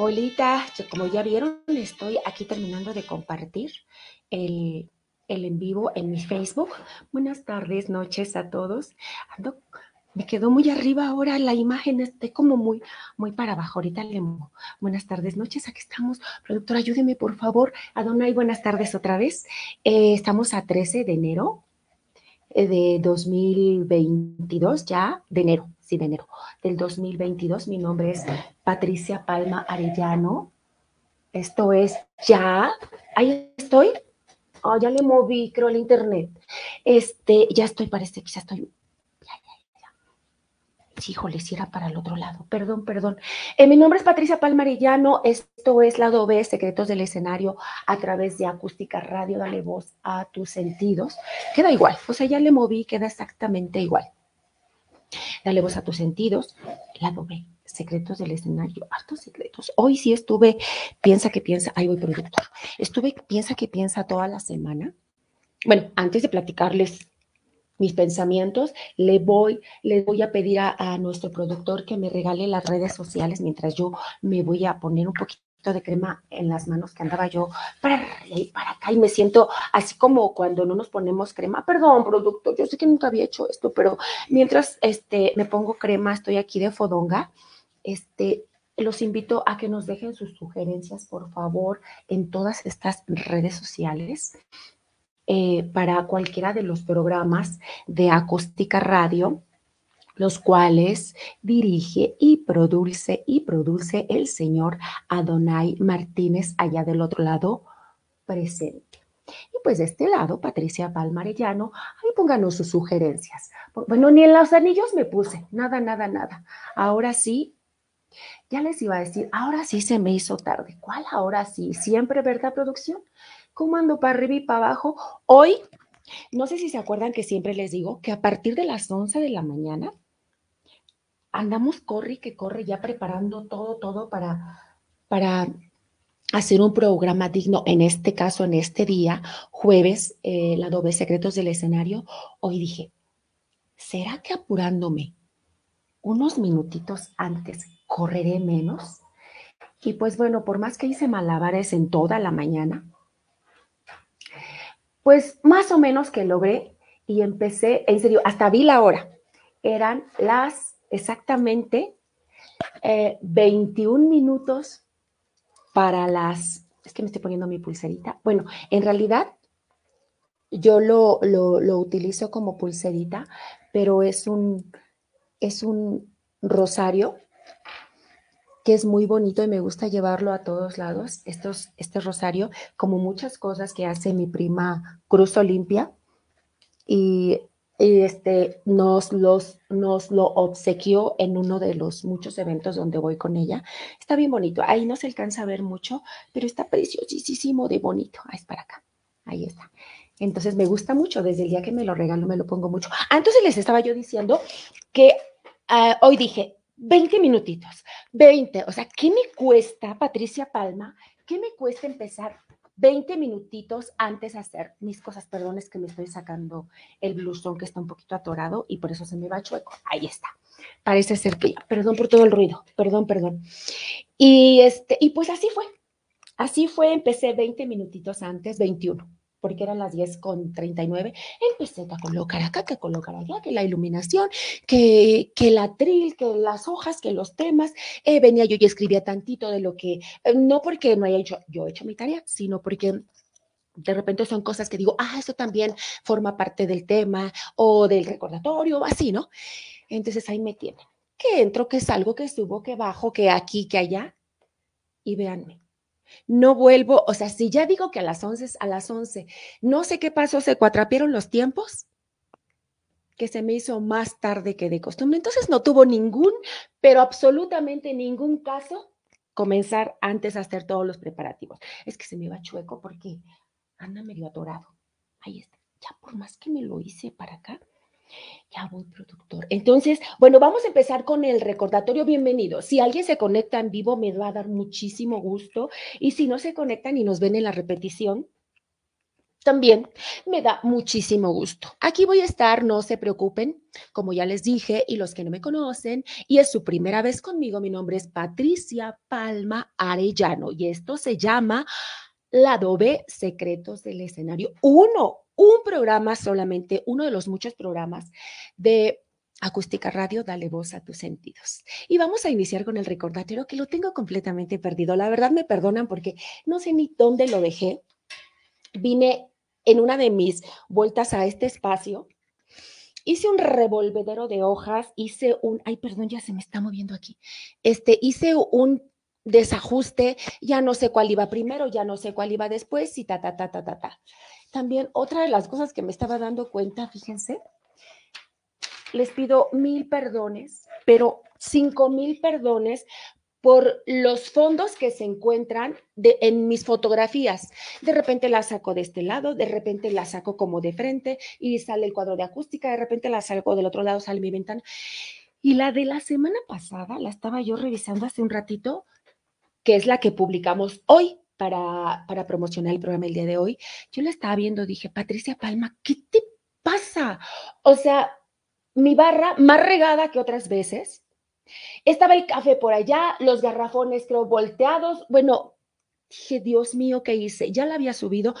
Hola, como ya vieron, estoy aquí terminando de compartir el, el en vivo en mi Facebook. Buenas tardes, noches a todos. Me quedó muy arriba ahora la imagen, estoy como muy, muy para abajo. Ahorita le. Buenas tardes, noches, aquí estamos. Productor, ayúdeme, por favor. Adonai, buenas tardes otra vez. Eh, estamos a 13 de enero eh, de 2022, ya de enero, sí, de enero del 2022. Mi nombre es Patricia Palma Arellano. Esto es ya, ahí estoy. Oh, ya le moví, creo, el internet. Este, ya estoy, parece que ya estoy híjole, si era para el otro lado. Perdón, perdón. Eh, mi nombre es Patricia Palmarillano. Esto es Lado B, Secretos del Escenario, a través de Acústica Radio. Dale voz a tus sentidos. Queda igual. O sea, ya le moví, queda exactamente igual. Dale voz a tus sentidos. Lado B, Secretos del Escenario. Hartos secretos. Hoy sí estuve, piensa que piensa. Ahí voy, productor. Estuve, piensa que piensa toda la semana. Bueno, antes de platicarles mis pensamientos, le voy, le voy a pedir a, nuestro productor que me regale las redes sociales mientras yo me voy a poner un poquito de crema en las manos que andaba yo para para acá y me siento así como cuando no nos ponemos crema. Perdón, productor, yo sé que nunca había hecho esto, pero mientras este me pongo crema, estoy aquí de fodonga. Este, los invito a que nos dejen sus sugerencias, por favor, en todas estas redes sociales. Eh, para cualquiera de los programas de acústica radio, los cuales dirige y produce y produce el señor Adonai Martínez allá del otro lado presente. Y pues de este lado, Patricia Palmarellano, ahí pónganos sus sugerencias. Bueno, ni en los anillos me puse, nada, nada, nada. Ahora sí, ya les iba a decir, ahora sí se me hizo tarde. ¿Cuál ahora sí? Siempre, ¿verdad, producción? ¿Cómo ando para arriba y para abajo? Hoy, no sé si se acuerdan que siempre les digo que a partir de las 11 de la mañana andamos corre que corre ya preparando todo, todo para, para hacer un programa digno, en este caso, en este día, jueves, eh, la doble secretos del escenario. Hoy dije, ¿será que apurándome unos minutitos antes correré menos? Y pues bueno, por más que hice malabares en toda la mañana, pues más o menos que logré y empecé, en serio, hasta vi la hora. Eran las exactamente 21 eh, minutos para las, es que me estoy poniendo mi pulserita. Bueno, en realidad yo lo, lo, lo utilizo como pulserita, pero es un, es un rosario que es muy bonito y me gusta llevarlo a todos lados, estos, este rosario, como muchas cosas que hace mi prima Cruz Olimpia. Y, este, nos, los, nos lo obsequió en uno de los muchos eventos donde voy con ella. Está bien bonito. Ahí no se alcanza a ver mucho, pero está preciosísimo de bonito. Ahí es para acá. Ahí está. Entonces me gusta mucho. Desde el día que me lo regalo me lo pongo mucho. Ah, entonces les estaba yo diciendo que ah, hoy dije, 20 minutitos, 20. O sea, ¿qué me cuesta, Patricia Palma? ¿Qué me cuesta empezar 20 minutitos antes de hacer mis cosas? Perdón, es que me estoy sacando el blusón que está un poquito atorado y por eso se me va chueco. Ahí está. Parece ser que ya. Perdón por todo el ruido. Perdón, perdón. Y, este, y pues así fue. Así fue, empecé 20 minutitos antes, 21 porque eran las 10 con 39, empecé a colocar acá, que colocar allá, que la iluminación, que, que el atril, que las hojas, que los temas. Eh, venía yo y escribía tantito de lo que, eh, no porque no haya hecho, yo he hecho mi tarea, sino porque de repente son cosas que digo, ah, eso también forma parte del tema o del recordatorio, así, ¿no? Entonces ahí me tienen. Que entro, que salgo, que subo, que bajo, que aquí, que allá. Y véanme, no vuelvo, o sea, si ya digo que a las 11, a las 11, no sé qué pasó, se cuatrapieron los tiempos, que se me hizo más tarde que de costumbre. Entonces no tuvo ningún, pero absolutamente ningún caso comenzar antes a hacer todos los preparativos. Es que se me va chueco porque anda medio atorado. Ahí está. Ya por más que me lo hice para acá, ya voy, productor. Entonces, bueno, vamos a empezar con el recordatorio. Bienvenido. Si alguien se conecta en vivo, me va a dar muchísimo gusto. Y si no se conectan y nos ven en la repetición, también me da muchísimo gusto. Aquí voy a estar, no se preocupen, como ya les dije, y los que no me conocen, y es su primera vez conmigo, mi nombre es Patricia Palma Arellano y esto se llama Lado B, Secretos del Escenario. Uno, un programa solamente, uno de los muchos programas de Acústica Radio, dale voz a tus sentidos. Y vamos a iniciar con el recordatorio que lo tengo completamente perdido. La verdad me perdonan porque no sé ni dónde lo dejé. Vine en una de mis vueltas a este espacio, hice un revolvedero de hojas, hice un, ay, perdón, ya se me está moviendo aquí. Este, hice un desajuste, ya no sé cuál iba primero, ya no sé cuál iba después y ta, ta, ta, ta, ta, ta. También otra de las cosas que me estaba dando cuenta, fíjense, les pido mil perdones, pero cinco mil perdones por los fondos que se encuentran en mis fotografías. De repente la saco de este lado, de repente la saco como de frente y sale el cuadro de acústica, de repente la saco del otro lado, sale mi ventana. Y la de la semana pasada, la estaba yo revisando hace un ratito, que es la que publicamos hoy para, para promocionar el programa el día de hoy, yo la estaba viendo, dije, Patricia Palma, ¿qué te pasa? O sea, mi barra más regada que otras veces. Estaba el café por allá, los garrafones creo volteados. Bueno, dije, Dios mío, ¿qué hice? Ya la había subido.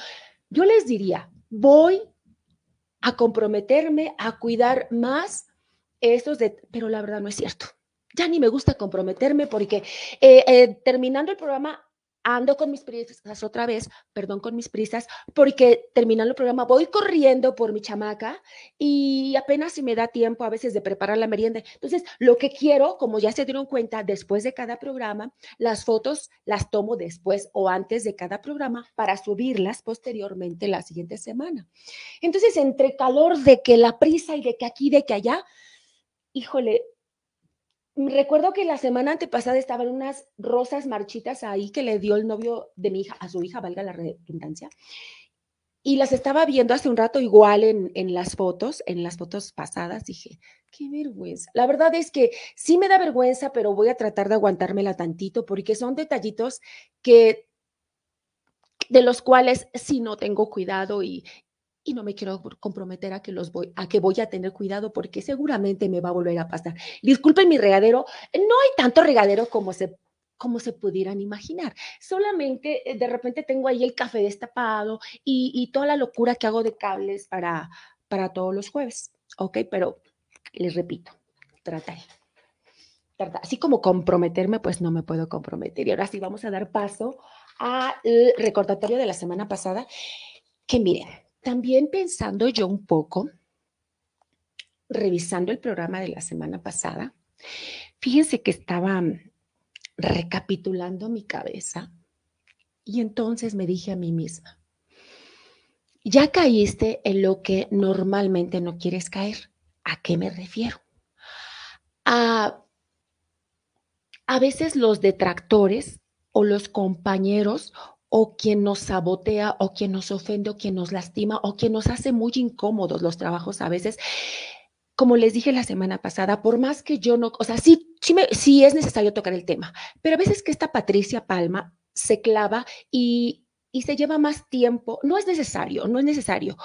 Yo les diría, voy a comprometerme a cuidar más estos de, pero la verdad no es cierto. Ya ni me gusta comprometerme porque eh, eh, terminando el programa ando con mis prisas otra vez, perdón, con mis prisas, porque terminando el programa voy corriendo por mi chamaca y apenas si me da tiempo a veces de preparar la merienda. Entonces, lo que quiero, como ya se dieron cuenta, después de cada programa, las fotos las tomo después o antes de cada programa para subirlas posteriormente la siguiente semana. Entonces, entre calor de que la prisa y de que aquí, de que allá, híjole, recuerdo que la semana antepasada estaban unas rosas marchitas ahí que le dio el novio de mi hija, a su hija, valga la redundancia. Y las estaba viendo hace un rato igual en, en, las fotos, en las fotos pasadas. Dije, qué vergüenza. La verdad es que sí me da vergüenza, pero voy a tratar de aguantármela tantito porque son detallitos que de los cuales sí no tengo cuidado y, y no me quiero comprometer a que los voy a que voy a tener cuidado porque seguramente me va a volver a pasar. Disculpen mi regadero, no hay tanto regadero como se como se pudieran imaginar. Solamente eh, de repente tengo ahí el café destapado y, y toda la locura que hago de cables para, para todos los jueves. Ok, pero les repito, trataré. Así como comprometerme, pues no me puedo comprometer. Y ahora sí vamos a dar paso al recordatorio de la semana pasada, que miren, también pensando yo un poco, revisando el programa de la semana pasada, fíjense que estaba recapitulando mi cabeza y entonces me dije a mí misma, ya caíste en lo que normalmente no quieres caer. ¿A qué me refiero? A, a veces los detractores o los compañeros o quien nos sabotea o quien nos ofende o quien nos lastima o quien nos hace muy incómodos los trabajos a veces. Como les dije la semana pasada, por más que yo no, o sea, sí, sí, me, sí es necesario tocar el tema, pero a veces que esta Patricia Palma se clava y, y se lleva más tiempo, no es necesario, no es necesario,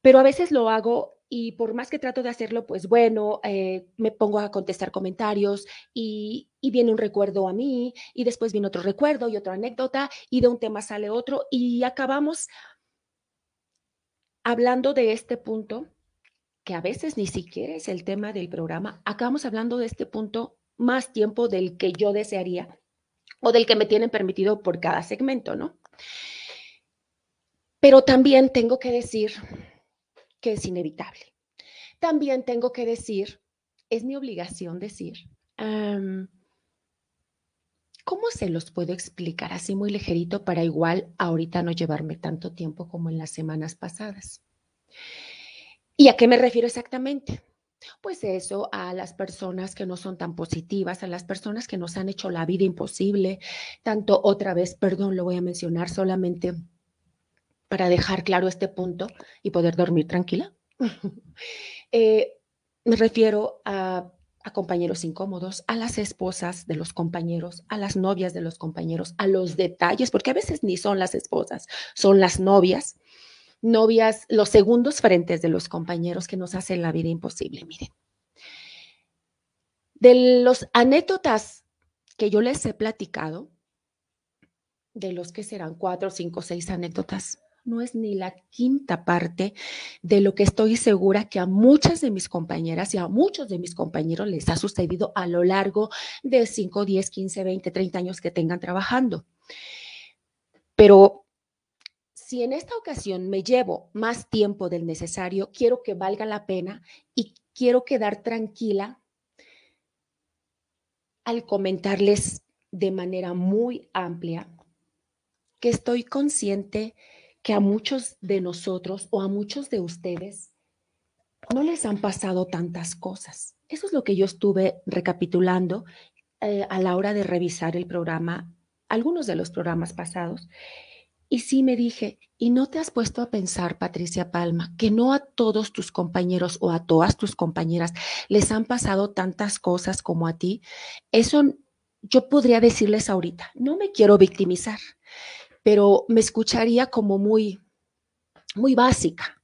pero a veces lo hago y por más que trato de hacerlo, pues bueno, eh, me pongo a contestar comentarios y, y, viene un recuerdo a mí y después viene otro recuerdo y otra anécdota y de un tema sale otro y acabamos hablando de este punto, que a veces ni siquiera es el tema del programa, acabamos hablando de este punto más tiempo del que yo desearía o del que me tienen permitido por cada segmento, ¿no? Pero también tengo que decir que es inevitable. También tengo que decir, es mi obligación decir, ¿cómo se los puedo explicar así muy ligerito para igual ahorita no llevarme tanto tiempo como en las semanas pasadas? ¿Y a qué me refiero exactamente? pues eso, a las personas que no son tan positivas, a las personas que nos han hecho la vida imposible, tanto otra vez, perdón, lo voy a mencionar solamente para dejar claro este punto y poder dormir tranquila. Eh, me refiero a, a compañeros incómodos, a las esposas de los compañeros, a las novias de los compañeros, a los detalles, porque a veces ni son las esposas, son las novias novias, los segundos frentes de los compañeros que nos hacen la vida imposible. Miren, de los anécdotas que yo les he platicado, de los que serán cuatro, cinco, seis anécdotas, no es ni la quinta parte de lo que estoy segura que a muchas de mis compañeras y a muchos de mis compañeros les ha sucedido a lo largo de 5, 10, 15, 20, 30 años que tengan trabajando. Pero si en esta ocasión me llevo más tiempo del necesario, quiero que valga la pena y quiero quedar tranquila al comentarles de manera muy amplia que estoy consciente que a muchos de nosotros o a muchos de ustedes no les han pasado tantas cosas. Eso es lo que yo estuve recapitulando eh, a la hora de revisar el programa, algunos de los programas pasados, y sí me dije, ¿y no te has puesto a pensar, Patricia Palma, que no a todos tus compañeros o a todas tus compañeras les han pasado tantas cosas como a ti? Eso yo podría decirles ahorita, no me quiero victimizar, pero me escucharía como muy, muy básica.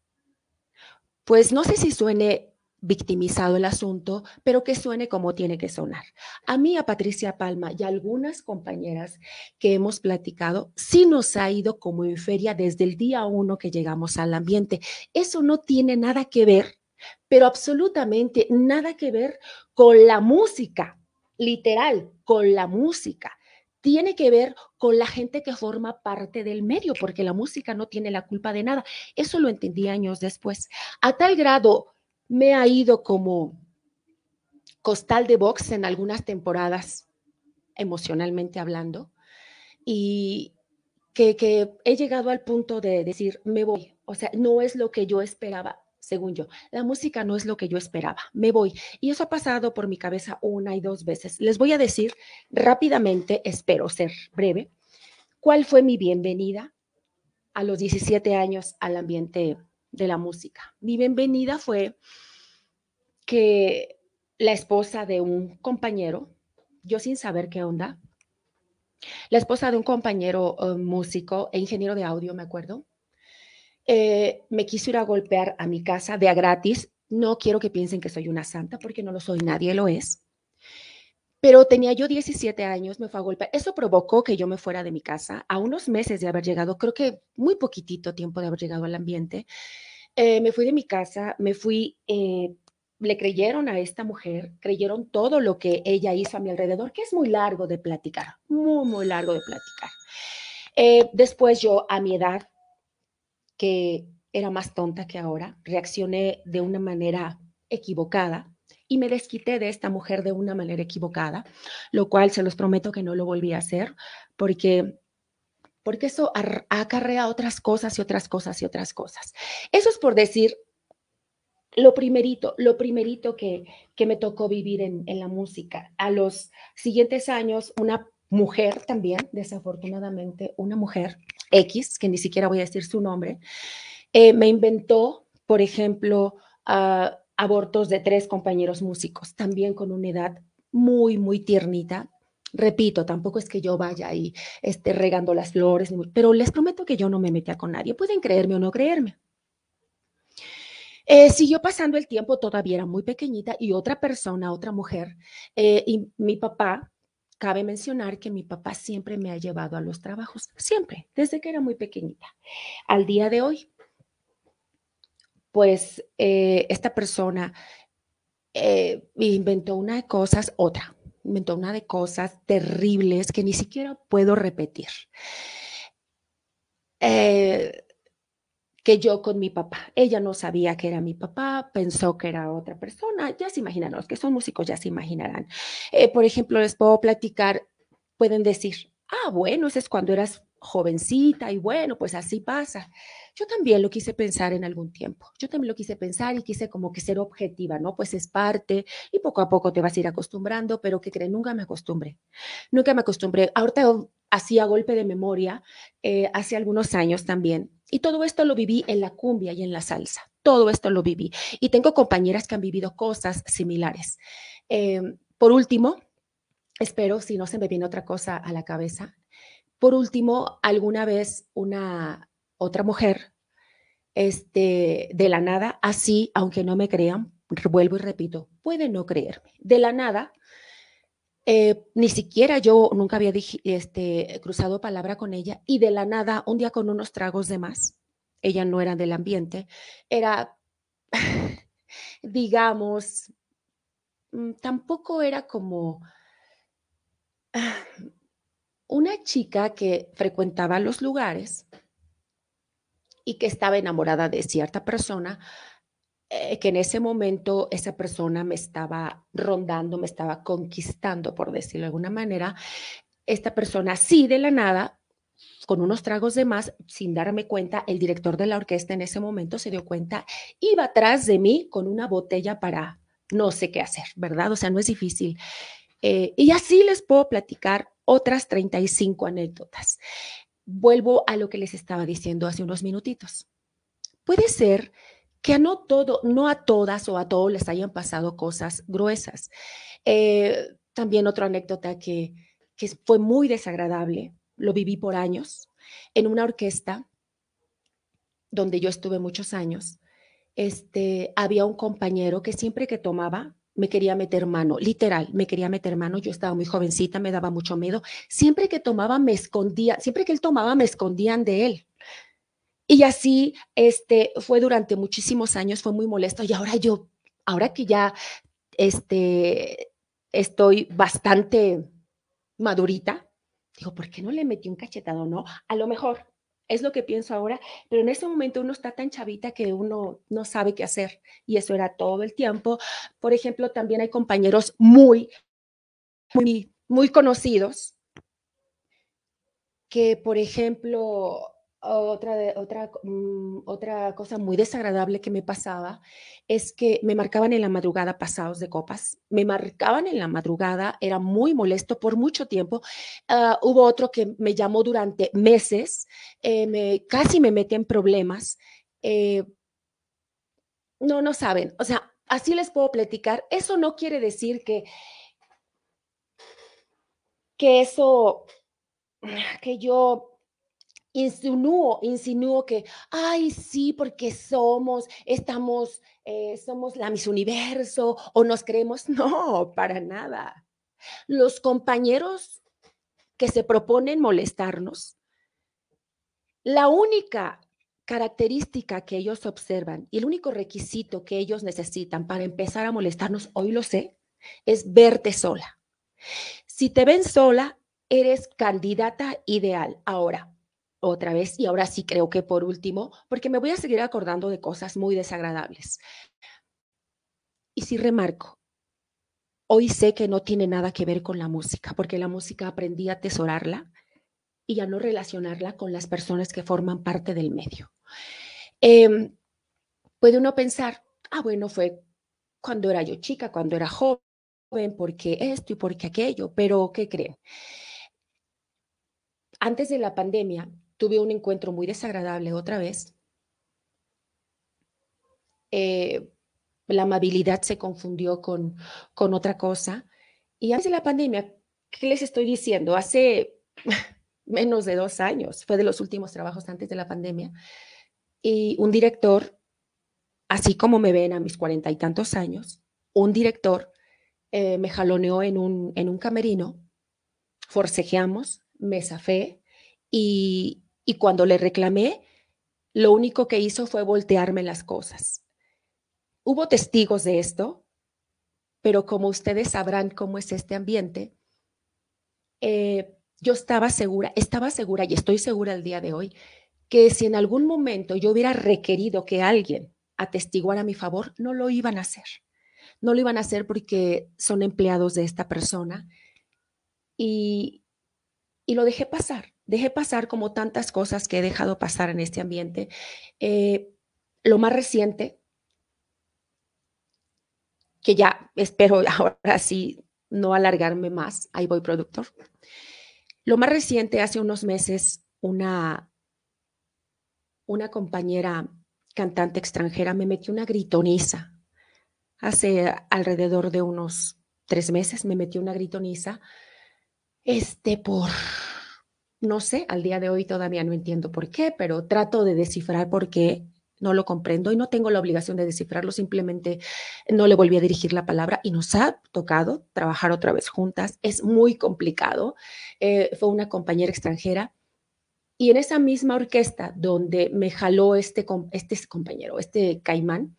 Pues no sé si suene victimizado el asunto, pero que suene como tiene que sonar. A mí, a Patricia Palma y a algunas compañeras que hemos platicado, sí nos ha ido como en feria desde el día uno que llegamos al ambiente. Eso no tiene nada que ver, pero absolutamente nada que ver con la música, literal, con la música tiene que ver con la gente que forma parte del medio, porque la música no tiene la culpa de nada. Eso lo entendí años después. A tal grado me ha ido como costal de box en algunas temporadas, emocionalmente hablando, y que, que, he llegado al punto de decir, me voy. O sea, no es lo que yo esperaba, según yo. La música no es lo que yo esperaba, me voy. Y eso ha pasado por mi cabeza una y dos veces. Les voy a decir rápidamente, espero ser breve, cuál fue mi bienvenida a los 17 años al ambiente de la música. Mi bienvenida fue que la esposa de un compañero, yo sin saber qué onda, la esposa de un compañero eh, músico e ingeniero de audio, me acuerdo, eh, me quiso ir a golpear a mi casa de a gratis. No quiero que piensen que soy una santa porque no lo soy, nadie lo es. Pero tenía yo 17 años, me fue a golpear. Eso provocó que yo me fuera de mi casa a unos meses de haber llegado, creo que muy poquitito tiempo de haber llegado al ambiente. Eh, me fui de mi casa, me fui, eh, le creyeron a esta mujer, creyeron todo lo que ella hizo a mi alrededor, que es muy largo de platicar, muy, muy largo de platicar. Eh, después yo, a mi edad, que era más tonta que ahora, reaccioné de una manera equivocada y me desquité de esta mujer de una manera equivocada, lo cual se los prometo que no lo volví a hacer porque porque eso acarrea otras cosas y otras cosas y otras cosas. Eso es por decir lo primerito, lo primerito que, que me tocó vivir en, en, la música. A los siguientes años, una mujer también, desafortunadamente, una mujer X, que ni siquiera voy a decir su nombre, eh, me inventó, por ejemplo, uh, abortos de tres compañeros músicos, también con una edad muy, muy tiernita. Repito, tampoco es que yo vaya ahí esté regando las flores, pero les prometo que yo no me metía con nadie. Pueden creerme o no creerme. Eh, siguió pasando el tiempo, todavía era muy pequeñita y otra persona, otra mujer, eh, y mi papá, cabe mencionar que mi papá siempre me ha llevado a los trabajos, siempre, desde que era muy pequeñita. Al día de hoy, pues eh, esta persona eh, inventó una de cosas, otra, inventó una de cosas terribles que ni siquiera puedo repetir. Eh, que yo con mi papá. Ella no sabía que era mi papá, pensó que era otra persona. Ya se imaginan, los que son músicos ya se imaginarán. Eh, por ejemplo, les puedo platicar, pueden decir, ah, bueno, ese es cuando eras jovencita y bueno, pues así pasa. Yo también lo quise pensar en algún tiempo. Yo también lo quise pensar y quise como que ser objetiva, ¿no? Pues es parte y poco a poco te vas a ir acostumbrando, pero que creen, nunca me acostumbré. Nunca me acostumbré. Ahorita hacía golpe de memoria eh, hace algunos años también. Y todo esto lo viví en la cumbia y en la salsa. Todo esto lo viví. Y tengo compañeras que han vivido cosas similares. Em, por último, espero, si no se me viene otra cosa a la cabeza, por último, alguna vez una otra mujer, este, de la nada, así, aunque no me crean, vuelvo y repito, pueden no creerme, de la nada, eh, ni siquiera yo nunca había este, cruzado palabra con ella y de la nada, un día con unos tragos de más, ella no era del ambiente, era, digamos, mm, tampoco era como una chica que frecuentaba los lugares y que estaba enamorada de cierta persona, eh, que en ese momento esa persona me estaba rondando, me estaba conquistando, por decirlo de alguna manera. Esta persona, sí, de la nada, con unos tragos de más, sin darme cuenta, el director de la orquesta en ese momento se dio cuenta, iba atrás de mí con una botella para no sé qué hacer, ¿verdad? O sea, no es difícil. Eh, y así les puedo platicar otras 35 anécdotas. Vuelvo a lo que les estaba diciendo hace unos minutitos. Puede ser que a no todo, no a todas o a todos les hayan pasado cosas gruesas. Eh, también otra anécdota que, que fue muy desagradable, lo viví por años, en una orquesta donde yo estuve muchos años, este, había un compañero que siempre que tomaba me quería meter mano, literal, me quería meter mano, yo estaba muy jovencita, me daba mucho miedo, siempre que tomaba me escondía, siempre que él tomaba me escondían de él. Y así este fue durante muchísimos años, fue muy molesto y ahora yo, ahora que ya este estoy bastante madurita, digo, ¿por qué no le metí un cachetado, no? A lo mejor es lo que pienso ahora, pero en ese momento uno está tan chavita que uno no sabe qué hacer y eso era todo el tiempo. Por ejemplo, también hay compañeros muy, muy, muy conocidos que, por ejemplo, otra, otra, mm, otra cosa muy desagradable que me pasaba es que me marcaban en la madrugada pasados de copas, me marcaban en la madrugada, era muy molesto por mucho tiempo. Ah, hubo otro que me llamó durante meses, eh, casi me metí en problemas. Eh, no, no saben, o sea, así les puedo platicar. Eso no quiere decir que, que eso, que yo insinúo, insinúo que, ay, sí, porque somos, estamos, eh, somos la Miss Universo o nos creemos. No, para nada. Los compañeros que se proponen molestarnos, la única característica que ellos observan y el único requisito que ellos necesitan para empezar a molestarnos, hoy lo sé, es verte sola. Si te ven sola, eres candidata ideal. Ahora, otra vez, y ahora sí creo que por último, porque me voy a seguir acordando de cosas muy desagradables. Y sí remarco, hoy sé que no tiene nada que ver con la música, porque la música aprendí a atesorarla y a no relacionarla con las personas que forman parte del medio. Em, puede uno pensar, ah, bueno, fue cuando era yo chica, cuando era joven, porque esto y porque aquello, pero ¿qué creen? Antes de la pandemia, tuve un encuentro muy desagradable otra vez. Eh, la amabilidad se confundió con, con otra cosa. Y antes de la pandemia, ¿qué les estoy diciendo? Hace menos de dos años, fue de los últimos trabajos antes de la pandemia, y un director, así como me ven a mis cuarenta y tantos años, un director eh, me jaloneó en un, en un camerino, forcejeamos, me zafé y, y cuando le reclamé, lo único que hizo fue voltearme las cosas. Hubo testigos de esto, pero como ustedes sabrán cómo es este ambiente, eh, yo estaba segura, estaba segura y estoy segura el día de hoy, que si en algún momento yo hubiera requerido que alguien atestiguara a mi favor, no lo iban a hacer. No lo iban a hacer porque son empleados de esta persona y, y lo dejé pasar dejé pasar como tantas cosas que he dejado pasar en este ambiente. Eh, lo más reciente, que ya espero ahora sí no alargarme más, ahí voy productor. Lo más reciente, hace unos meses, una, una compañera cantante extranjera me metió una gritoniza. Hace alrededor de unos tres meses me metió una gritoniza, este, por, no sé, al día de hoy todavía no entiendo por qué, pero trato de descifrar por qué no lo comprendo y no tengo la obligación de descifrarlo, simplemente no le volví a dirigir la palabra y nos ha tocado trabajar otra vez juntas. Es muy complicado. Eh, fue una compañera extranjera y en esa misma orquesta donde me jaló este, este compañero, este caimán,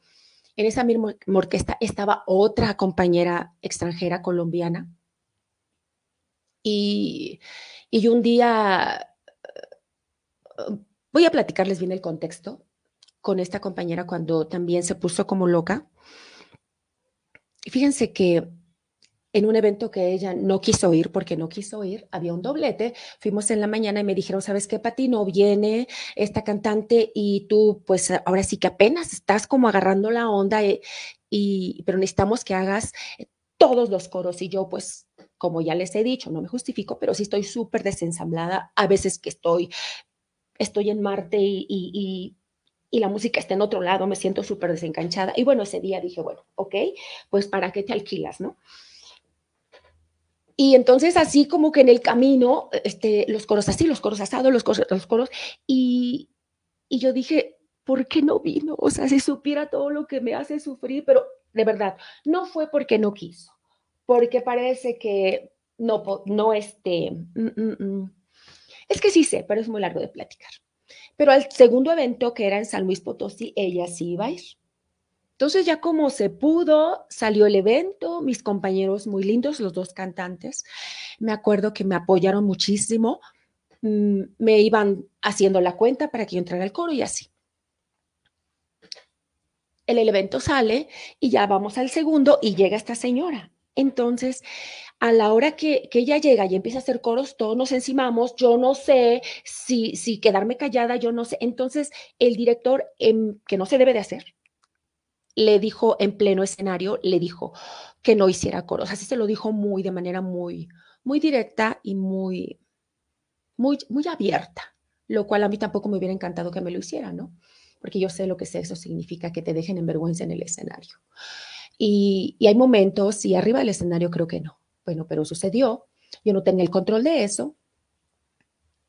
en esa misma orquesta estaba otra compañera extranjera colombiana. Y, y un día, voy a platicarles bien el contexto con esta compañera cuando también se puso como loca. Fíjense que en un evento que ella no quiso ir porque no quiso ir, había un doblete, fuimos en la mañana y me dijeron, ¿sabes qué, Pati? No viene esta cantante y tú pues ahora sí que apenas estás como agarrando la onda, eh, y, pero necesitamos que hagas todos los coros y yo pues como ya les he dicho, no me justifico, pero sí estoy súper desensamblada, a veces que estoy, estoy en Marte y y la música está en otro lado, me siento súper desencanchada. Y bueno, ese día dije, bueno, ok, pues ¿para qué te alquilas, no? Y entonces así como que en el camino, este, los coros así, los coros asados, los coros, los coros, y, y yo dije, ¿por qué no vino? O sea, si supiera todo lo que me hace sufrir, pero de verdad, no fue porque no quiso, porque parece que no, no, este, mm, mm, mm. es que sí sé, pero es muy largo de platicar. Pero al segundo evento, que era en San Luis Potosí, ella sí iba a ir. Entonces ya como se pudo, salió el evento, mis compañeros muy lindos, los dos cantantes, me acuerdo que me apoyaron muchísimo, me iban haciendo la cuenta para que yo entrara al coro y así. El evento sale y ya vamos al segundo y llega esta señora. Entonces, a la hora que, ella llega y empieza a hacer coros, todos nos encimamos, yo no sé si, si quedarme callada, yo no sé. Entonces, el director, em, que no se debe de hacer, le dijo en pleno escenario, le dijo que no hiciera coros. Así se lo dijo muy, de manera muy, muy directa y muy, muy, muy abierta, lo cual a mí tampoco me hubiera encantado que me lo hiciera, ¿no? Porque yo sé lo que eso significa que te dejen en vergüenza en el escenario. Y, hay momentos, y arriba del escenario creo que no. Bueno, pero sucedió, yo no tenía el control de eso.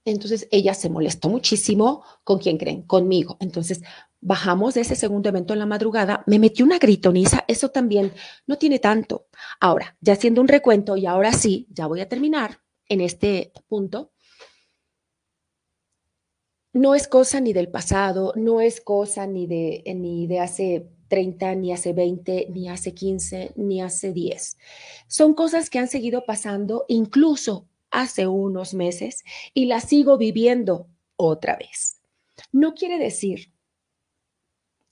Entonces ella se molestó muchísimo. ¿Con quién creen? Conmigo. Entonces bajamos de ese segundo evento en la madrugada, me metí una gritoniza, eso también no tiene tanto. Ahora, ya haciendo un recuento, y ahora sí, ya voy a terminar en este punto. No es cosa ni del pasado, no es cosa ni de, ni de hace 30, ni hace 20, ni hace 15, ni hace 10. Son cosas que han seguido pasando incluso hace unos meses y las sigo viviendo otra vez. No quiere decir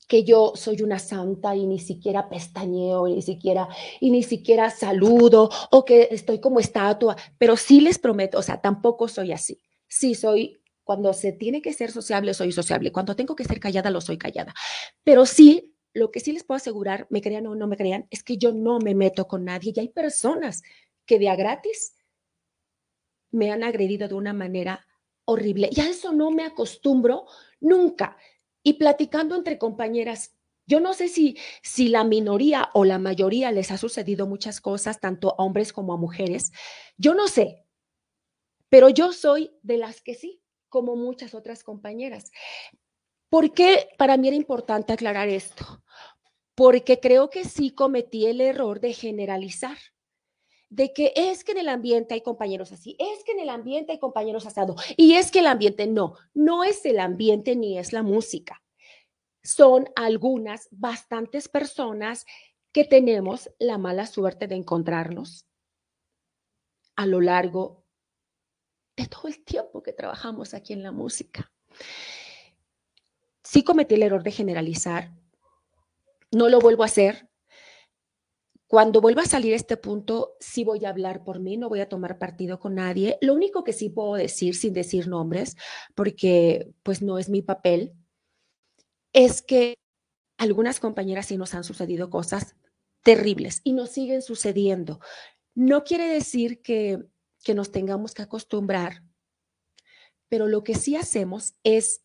que yo soy una santa y ni siquiera pestañeo, ni siquiera, y ni siquiera saludo o que estoy como estatua, pero sí les prometo, o sea, tampoco soy así. Sí soy cuando se tiene que ser sociable, soy sociable. Cuando tengo que ser callada, lo soy callada. Pero sí lo que sí les puedo asegurar, me crean o no me crean, es que yo no me meto con nadie y hay personas que de a gratis me han agredido de una manera horrible. Y a eso no me acostumbro nunca. Y platicando entre compañeras, yo no sé si, si la minoría o la mayoría les ha sucedido muchas cosas, tanto a hombres como a mujeres. Yo no sé, pero yo soy de las que sí, como muchas otras compañeras. ¿Por qué para mí era importante aclarar esto? Porque creo que sí cometí el error de generalizar, de que es que en el ambiente hay compañeros así, es que en el ambiente hay compañeros asados, y es que el ambiente no, no es el ambiente ni es la música. Son algunas, bastantes personas que tenemos la mala suerte de encontrarnos a lo largo de todo el tiempo que trabajamos aquí en la música sí cometí el error de generalizar, no lo vuelvo a hacer. cuando vuelva a salir este punto, sí voy a hablar por mí, no voy a tomar partido con nadie. Lo único que sí puedo decir, sin decir nombres, porque pues no es mi papel, es que algunas compañeras sí nos han sucedido cosas terribles y nos siguen sucediendo. No quiere decir que, que nos tengamos que acostumbrar, pero lo que sí hacemos es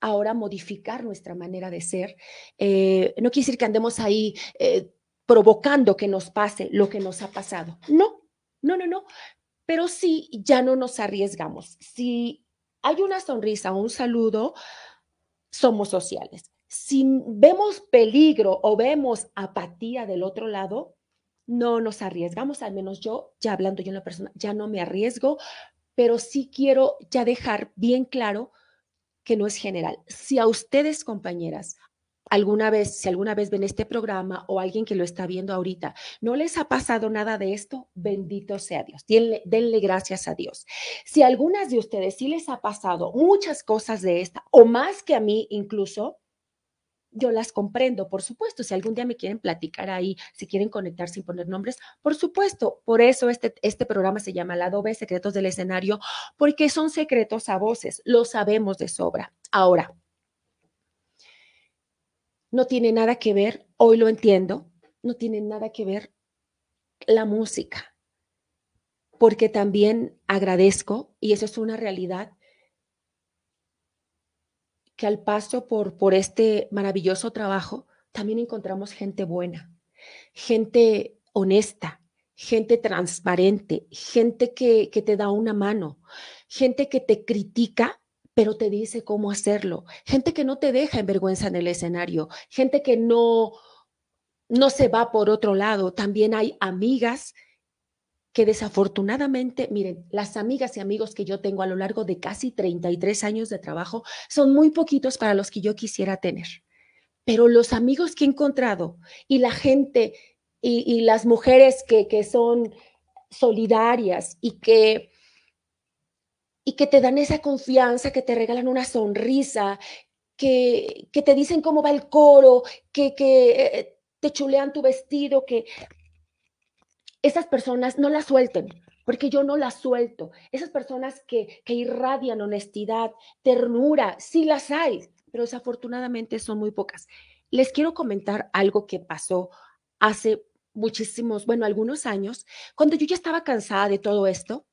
ahora modificar nuestra manera de ser. Eh, no quiere decir que andemos ahí eh, provocando que nos pase lo que nos ha pasado. No, no, no, no. Pero sí, ya no nos arriesgamos. Si hay una sonrisa, un saludo, somos sociales. Si vemos peligro o vemos apatía del otro lado, no nos arriesgamos, al menos yo, ya hablando yo en la persona, ya no me arriesgo, pero sí quiero ya dejar bien claro que no es general. Si a ustedes, compañeras, alguna vez, si alguna vez ven este programa o alguien que lo está viendo ahorita, no les ha pasado nada de esto, bendito sea Dios. Denle, gracias a Dios. Si a algunas de ustedes sí les ha pasado muchas cosas de esta, o más que a mí incluso, yo las comprendo, por supuesto. Si algún día me quieren platicar ahí, si quieren conectar sin poner nombres, por supuesto. Por eso este, este programa se llama Lado B, Secretos del Escenario, porque son secretos a voces, lo sabemos de sobra. Ahora, no tiene nada que ver, hoy lo entiendo, no tiene nada que ver la música, porque también agradezco, y eso es una realidad, que al paso por, por este maravilloso trabajo, también encontramos gente buena, gente honesta, gente transparente, gente que, que te da una mano, gente que te critica pero te dice cómo hacerlo. Gente que no te deja en vergüenza en el escenario, gente que no, no se va por otro lado. También hay amigas que desafortunadamente, miren, las amigas y amigos que yo tengo a lo largo de casi 33 años de trabajo son muy poquitos para los que yo quisiera tener. Pero los amigos que he encontrado y la gente y, las mujeres que, que son solidarias y que y que te dan esa confianza, que te regalan una sonrisa, que, que te dicen cómo va el coro, que, que eh, te chulean tu vestido, que esas personas no las suelten, porque yo no las suelto. Esas personas que, que irradian honestidad, ternura, sí las hay, pero desafortunadamente son muy pocas. Les quiero comentar algo que pasó hace muchísimos, bueno, algunos años, cuando yo ya estaba cansada de todo esto,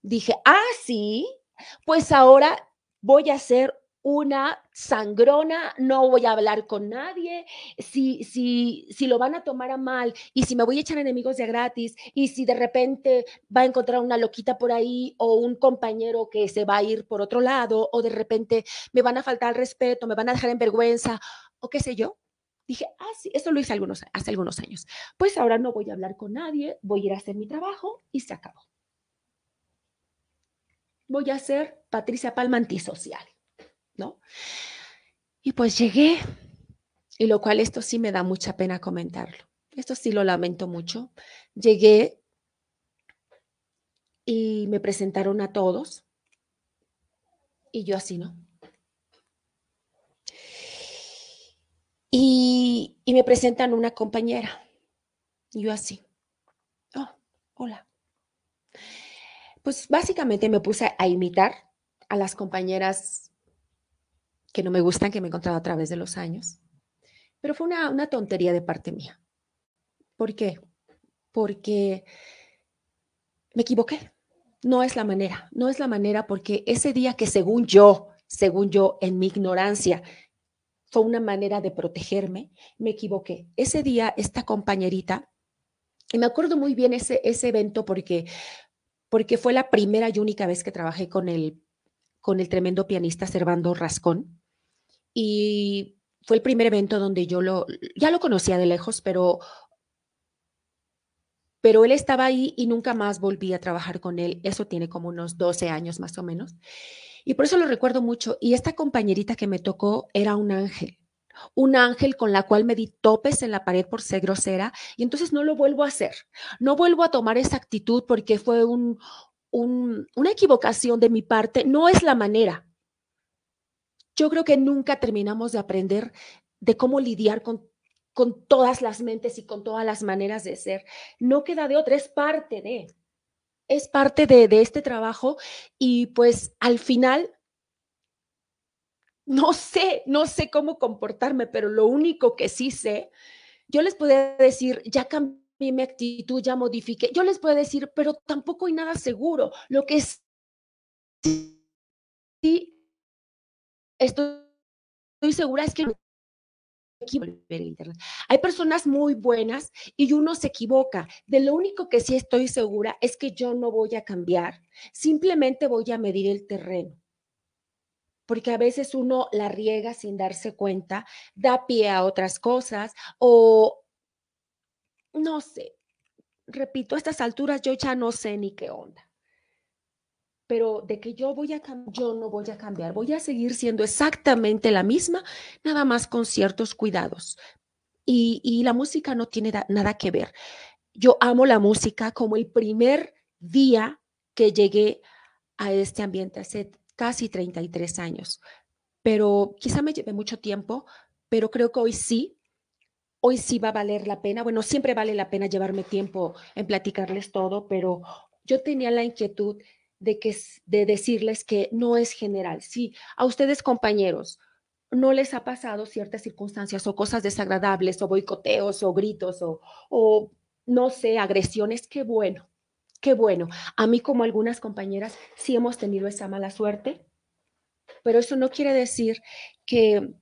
dije, ah, sí, pues ahora voy a ser una sangrona, no voy a hablar con nadie, si, si, si lo van a tomar a mal y si me voy a echar enemigos de gratis y si de repente va a encontrar una loquita por ahí o un compañero que se va a ir por otro lado o de repente me van a faltar respeto, me van a dejar en vergüenza o qué sé yo. Dije, ah, sí, eso lo hice algunos, hace algunos años. Pues ahora no voy a hablar con nadie, voy a ir a hacer mi trabajo y se acabó voy a ser Patricia Palma antisocial, ¿no? Y pues llegué, y lo cual esto sí me da mucha pena comentarlo. Esto sí lo lamento mucho. Llegué y me presentaron a todos y yo así, ¿no? Y, y me presentan una compañera. Y yo así. Oh, hola pues básicamente me puse a imitar a las compañeras que no me gustan, que me he encontrado a través de los años. Pero fue una, una tontería de parte mía. ¿Por qué? Porque me equivoqué. No es la manera, no es la manera porque ese día que según yo, según yo, en mi ignorancia, fue una manera de protegerme, me equivoqué. Ese día, esta compañerita, y me acuerdo muy bien ese, ese evento porque porque fue la primera y única vez que trabajé con el, con el tremendo pianista Servando Rascón. Y fue el primer evento donde yo lo, ya lo conocía de lejos, pero, pero él estaba ahí y nunca más volví a trabajar con él. Eso tiene como unos 12 años más o menos. Y por eso lo recuerdo mucho. Y esta compañerita que me tocó era un ángel un ángel con la cual me di topes en la pared por ser grosera y entonces no lo vuelvo a hacer. No vuelvo a tomar esa actitud porque fue un, una equivocación de mi parte. No es la manera. Yo creo que nunca terminamos de aprender de cómo lidiar con con todas las mentes y con todas las maneras de ser. No queda de otra, es parte de, es parte de, de este trabajo y pues al final no sé, no sé cómo comportarme, pero lo único que sí sé, yo les puedo decir, ya cambié mi actitud, ya modifiqué, yo les puedo decir, pero tampoco hay nada seguro. Lo que sí estoy, segura es que hay personas muy buenas y uno se equivoca. De lo único que sí estoy segura es que yo no voy a cambiar. Simplemente voy a medir el terreno. Porque a veces uno la riega sin darse cuenta, da pie a otras cosas o no sé. Repito, a estas alturas yo ya no sé ni qué onda pero de que yo voy a yo no voy a cambiar, voy a seguir siendo exactamente la misma, nada más con ciertos cuidados. Y, la música no tiene nada que ver. Yo amo la música como el primer día que llegué a este ambiente hace casi 33 años, pero quizá me lleve mucho tiempo, pero creo que hoy sí, hoy sí va a valer la pena. Bueno, siempre vale la pena llevarme tiempo en platicarles todo, pero yo tenía la inquietud de, que, de decirles que no es general. Si a ustedes compañeros no les ha pasado ciertas circunstancias o cosas desagradables o boicoteos o gritos o, o no sé, agresiones, qué bueno, qué bueno. A mí como algunas compañeras sí hemos tenido esa mala suerte, pero eso no quiere decir que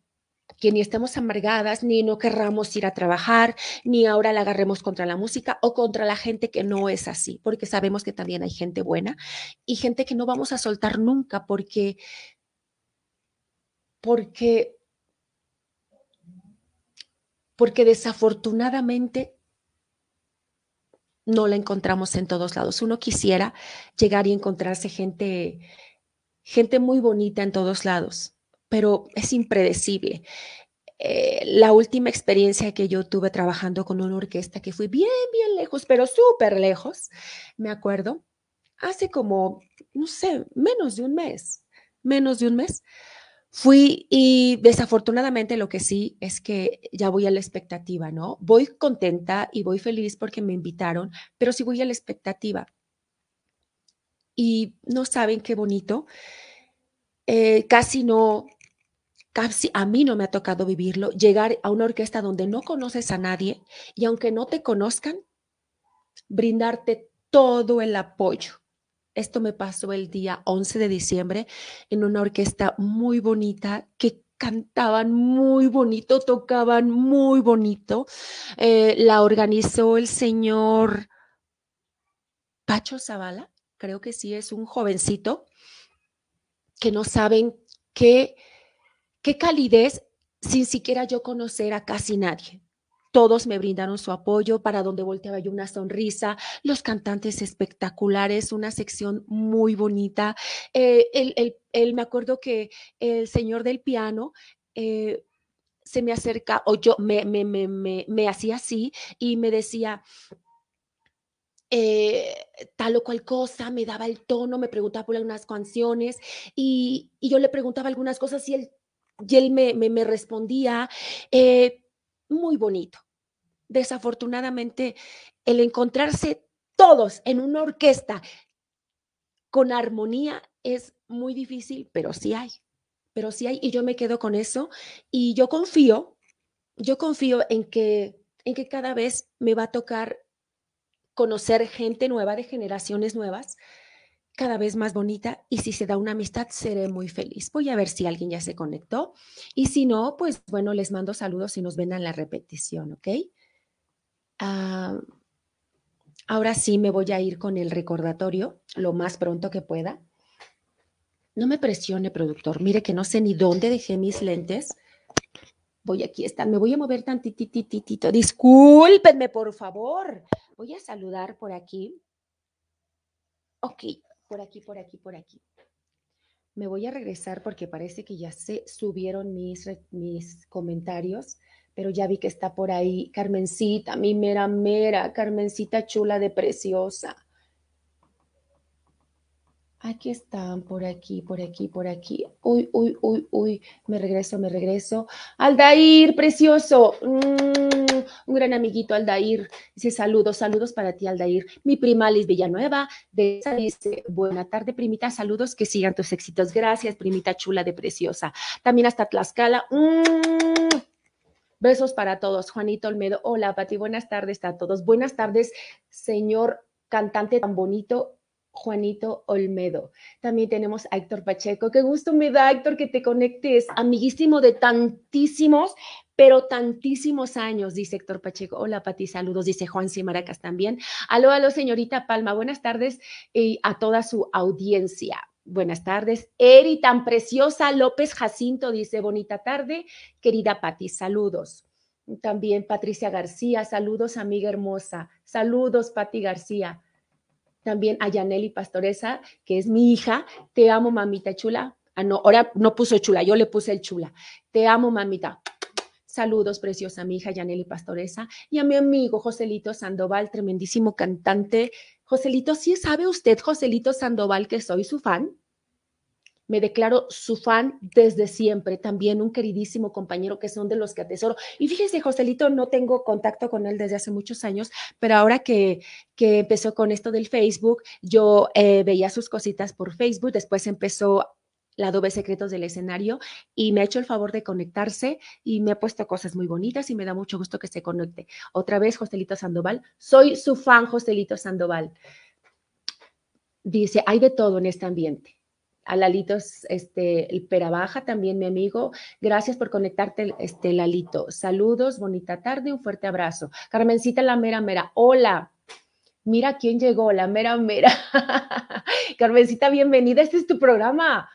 que ni estemos amargadas, ni no querramos ir a trabajar, ni ahora la agarremos contra la música o contra la gente que no es así, porque sabemos que también hay gente buena y gente que no vamos a soltar nunca porque, porque, porque desafortunadamente no la encontramos en todos lados. Uno quisiera llegar y encontrarse gente, gente muy bonita en todos lados pero es impredecible. Eh, la última experiencia que yo tuve trabajando con una orquesta que fui bien, bien lejos, pero súper lejos, me acuerdo, hace como, no sé, menos de un mes, menos de un mes. Fui y desafortunadamente lo que sí es que ya voy a la expectativa, ¿no? Voy contenta y voy feliz porque me invitaron, pero sí voy a la expectativa. Y no saben qué bonito. Eh, casi no, casi a mí no me ha tocado vivirlo, llegar a una orquesta donde no conoces a nadie y aunque no te conozcan, brindarte todo el apoyo. Esto me pasó el día 11 de diciembre en una orquesta muy bonita que cantaban muy bonito, tocaban muy bonito. Eh, la organizó el señor Pacho Zavala, creo que sí, es un jovencito que no saben qué Qué calidez sin siquiera yo conocer a casi nadie. Todos me brindaron su apoyo, para donde volteaba yo una sonrisa, los cantantes espectaculares, una sección muy bonita. Eh, el, me acuerdo que el señor del piano eh, se me acerca, o yo me, me, me, me hacía así y me decía, eh, tal o cual cosa, me daba el tono, me preguntaba por algunas canciones y, y, yo le preguntaba algunas cosas y él y él me, respondía, eh, muy bonito. Desafortunadamente, el encontrarse todos en una orquesta con armonía es muy difícil, pero sí hay, pero sí hay, y yo me quedo con eso, y yo confío, yo confío en que, en que cada vez me va a tocar conocer gente nueva, de generaciones nuevas, cada vez más bonita y si se da una amistad seré muy feliz. Voy a ver si alguien ya se conectó y si no, pues bueno, les mando saludos y nos ven en la repetición, ¿ok? Ah, ahora sí me voy a ir con el recordatorio lo más pronto que pueda. No me presione, productor. Mire que no sé ni dónde dejé mis lentes. Voy aquí estar. Me voy a mover tantitititito. Discúlpenme, por favor. Voy a saludar por aquí. Ok, por aquí, por aquí, por aquí. Me voy a regresar porque parece que ya se subieron mis, mis comentarios, pero ya vi que está por ahí Carmencita, mi mera mera, Carmencita chula de preciosa. Aquí están, por aquí, por aquí, por aquí. Uy, uy, uy, uy, me regreso, me regreso. Aldair, precioso. Mm, un gran amiguito Aldair, dice saludos, saludos para ti Aldair. Mi prima Liz Villanueva, de esa dice, buena tarde primita, saludos, que sigan tus éxitos. Gracias, primita chula de preciosa. También hasta Tlaxcala. Mm, besos para todos. Juanito Olmedo, hola Pati, buenas tardes a todos. Buenas tardes, señor cantante tan bonito Juanito Olmedo. También tenemos a Héctor Pacheco. Qué gusto me da, Héctor, que te conectes. Amiguísimo de tantísimos, pero tantísimos años, dice Héctor Pacheco. Hola, Pati, saludos, dice Juan Cimaracas también. Aló, aló, señorita Palma. Buenas tardes y a toda su audiencia. Buenas tardes. Eri, tan preciosa. López Jacinto dice, bonita tarde. Querida Pati, saludos. También Patricia García, saludos, amiga hermosa. Saludos, Pati García también a Yaneli Pastoresa, que es mi hija. Te amo, mamita chula. Ah, no, ahora no puso chula, yo le puse el chula. Te amo, mamita. Saludos, preciosa mi hija Yaneli Pastoresa y a mi amigo Joselito Sandoval, tremendísimo cantante. Joselito, ¿sí sabe usted, Joselito Sandoval, que soy su fan? me declaro su fan desde siempre, también un queridísimo compañero que son de los que atesoro. Y fíjese, Joselito, no tengo contacto con él desde hace muchos años, pero ahora que, que empezó con esto del Facebook, yo eh, veía sus cositas por Facebook, después empezó la doble secretos del escenario y me ha hecho el favor de conectarse y me ha puesto cosas muy bonitas y me da mucho gusto que se conecte. Otra vez, Joselito Sandoval, soy su fan, Joselito Sandoval. Dice, hay de todo en este ambiente a Lalitos, este, el Perabaja, también mi amigo. Gracias por conectarte, este, Lalito. Saludos, bonita tarde, un fuerte abrazo. Carmencita, la mera mera. Hola. Mira quién llegó, la mera mera. Carmencita, bienvenida. Este es tu programa.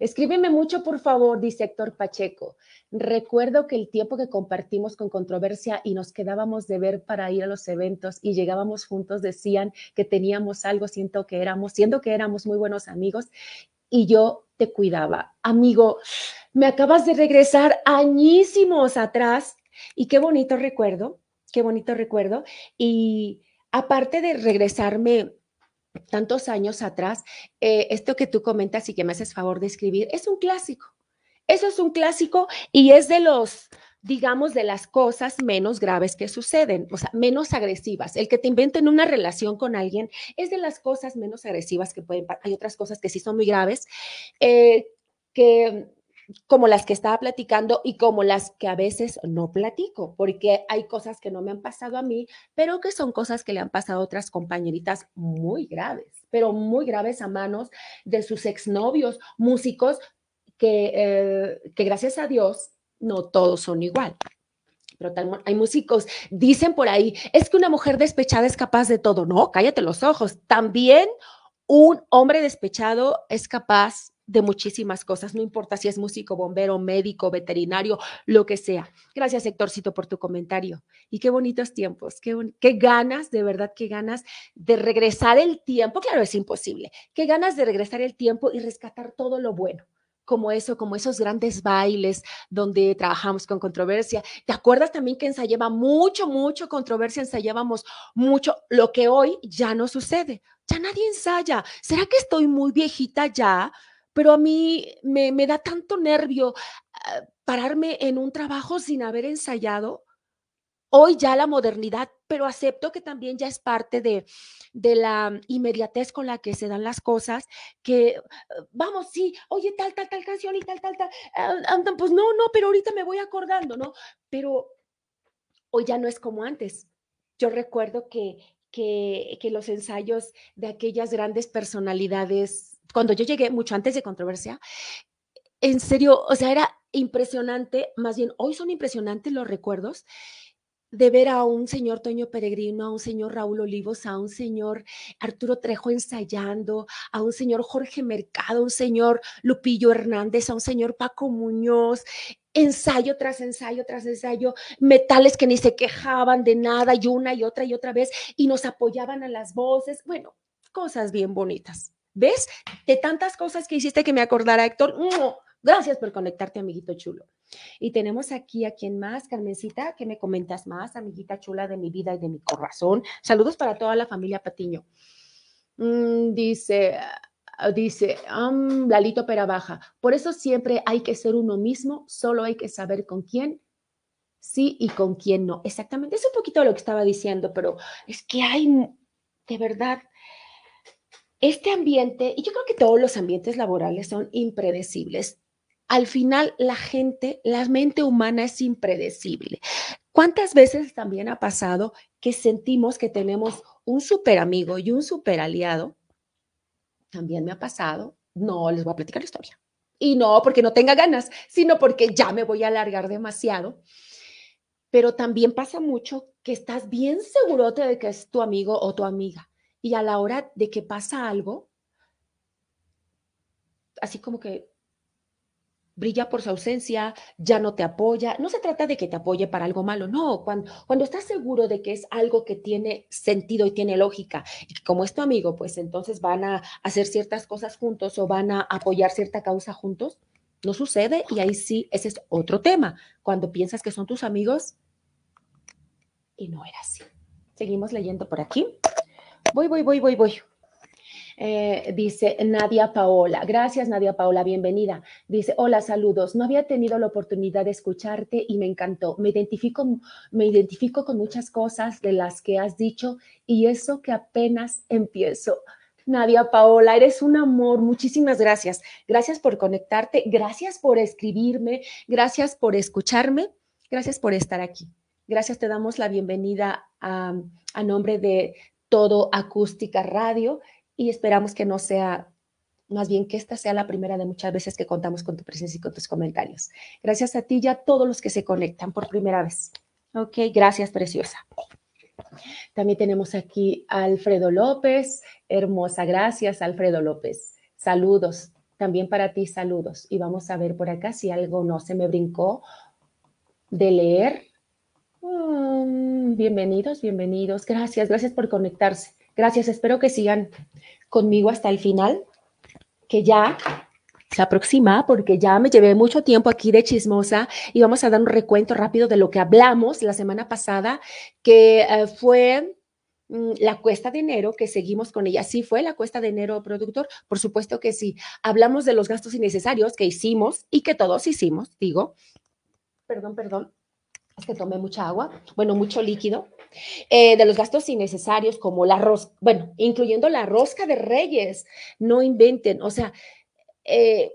Escríbeme mucho, por favor, dice Héctor Pacheco. Recuerdo que el tiempo que compartimos con controversia y nos quedábamos de ver para ir a los eventos y llegábamos juntos, decían que teníamos algo, siento que éramos, siendo que éramos muy buenos amigos y yo te cuidaba. Amigo, me acabas de regresar añísimos atrás y qué bonito recuerdo, qué bonito recuerdo. Y aparte de regresarme tantos años atrás, eh, esto que tú comentas y que me haces favor de escribir, es un clásico. Eso es un clásico y es de los, digamos, de las cosas menos graves que suceden, o sea, menos agresivas. El que te inventen una relación con alguien es de las cosas menos agresivas que pueden, hay otras cosas que sí son muy graves, eh, que como las que estaba platicando y como las que a veces no platico, porque hay cosas que no me han pasado a mí, pero que son cosas que le han pasado a otras compañeritas muy graves, pero muy graves a manos de sus exnovios, músicos que, eh, que gracias a Dios no todos son igual. Pero hay músicos, dicen por ahí, es que una mujer despechada es capaz de todo. No, cállate los ojos. También un hombre despechado es capaz de muchísimas cosas, no importa si es músico, bombero, médico, veterinario, lo que sea. Gracias, Héctorcito, por tu comentario. Y qué bonitos tiempos, qué, qué ganas, de verdad, qué ganas de regresar el tiempo. Claro, es imposible. Qué ganas de regresar el tiempo y rescatar todo lo bueno como eso, como esos grandes bailes donde trabajamos con controversia. ¿Te acuerdas también que ensayaba mucho, mucho controversia, ensayábamos mucho, lo que hoy ya no sucede? Ya nadie ensaya. ¿Será que estoy muy viejita ya? Pero a mí me, da tanto nervio ah, pararme en un trabajo sin haber ensayado. Hoy ya la modernidad, pero acepto que también ya es parte de, de la inmediatez con la que se dan las cosas, que ah, vamos, sí, oye, tal, tal, tal canción y tal, tal, tal, ah, pues no, no, pero ahorita me voy acordando, ¿no? Pero hoy ya no es como antes. Yo recuerdo que, que, que los ensayos de aquellas grandes personalidades cuando yo llegué, mucho antes de controversia, en serio, o sea, era impresionante, más bien hoy son impresionantes los recuerdos de ver a un señor Toño Peregrino, a un señor Raúl Olivos, a un señor Arturo Trejo ensayando, a un señor Jorge Mercado, a un señor Lupillo Hernández, a un señor Paco Muñoz, ensayo tras ensayo tras ensayo, metales que ni se quejaban de nada y una y otra y otra vez y nos apoyaban a las voces, bueno, cosas bien bonitas. ¿Ves? De tantas cosas que hiciste que me acordara, Héctor. Gracias por conectarte, amiguito chulo. Y tenemos aquí a quien más, Carmencita, que me comentas más, amiguita chula de mi vida y de mi corazón. Saludos para toda la familia Patiño. Mm, dice, ah, dice, um, Lalito Perabaja, por eso siempre hay que ser uno mismo, solo hay que saber con quién sí y con quién no. Exactamente, es un poquito lo que estaba diciendo, pero es que hay, de verdad, este ambiente, y yo creo que todos los ambientes laborales son impredecibles. Al final, la gente, la mente humana es impredecible. ¿Cuántas veces también ha pasado que sentimos que tenemos un super amigo y un super aliado? También me ha pasado. No les voy a platicar la historia. Y no porque no tenga ganas, sino porque ya me voy a alargar demasiado. Pero también pasa mucho que estás bien segurote de que es tu amigo o tu amiga y a la hora de que pasa algo, así como que brilla por su ausencia, ya no te apoya. No se trata de que te apoye para algo malo, no. Cuando, cuando estás seguro de que es algo que tiene sentido y tiene lógica, y como es tu amigo, pues entonces van a hacer ciertas cosas juntos o van a apoyar cierta causa juntos, no sucede y ahí sí, ese es otro tema. Cuando piensas que son tus amigos y no era así. Seguimos leyendo por aquí. Voy, voy, voy, voy, voy. Eh, dice Nadia Paola. Gracias, Nadia Paola, bienvenida. Dice, hola, saludos. No había tenido la oportunidad de escucharte y me encantó. Me identifico, me identifico con muchas cosas de las que has dicho y eso que apenas empiezo. Nadia Paola, eres un amor. Muchísimas gracias. Gracias por conectarte, gracias por escribirme, gracias por escucharme, gracias por estar aquí. Gracias, te damos la bienvenida a, a nombre de todo acústica radio y esperamos que no sea, más bien que esta sea la primera de muchas veces que contamos con tu presencia y con tus comentarios. Gracias a ti y a todos los que se conectan por primera vez. Ok, gracias, preciosa. También tenemos aquí a Alfredo López. Hermosa, gracias, Alfredo López. Saludos, también para ti, saludos. Y vamos a ver por acá si algo no se me brincó de leer. Mm, bienvenidos, bienvenidos. Gracias, gracias por conectarse. Gracias, espero que sigan conmigo hasta el final, que ya se aproxima porque ya me llevé mucho tiempo aquí de chismosa y vamos a dar un recuento rápido de lo que hablamos la semana pasada, que eh, fue mm, la cuesta de enero, que seguimos con ella. Sí fue la cuesta de enero, productor, por supuesto que sí. Hablamos de los gastos innecesarios que hicimos y que todos hicimos, digo. Perdón, perdón que tomé mucha agua, bueno, mucho líquido, eh, de los gastos innecesarios como la rosca, bueno, incluyendo la rosca de reyes, no inventen, o sea, eh,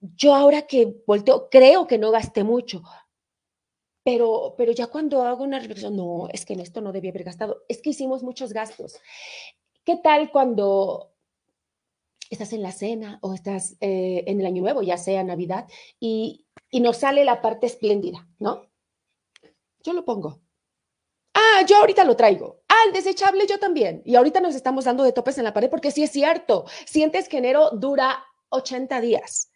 yo ahora que volteo, creo que no gasté mucho, pero, pero ya cuando hago una reflexión, no, es que en esto no debía haber gastado, es que hicimos muchos gastos. ¿Qué tal cuando estás en la cena o estás eh, en el año nuevo, ya sea Navidad, y, y nos sale la parte espléndida, ¿no? Yo lo pongo. Ah, yo ahorita lo traigo. Ah, el desechable yo también. Y ahorita nos estamos dando de topes en la pared porque sí es cierto. Sientes que enero dura 80 días.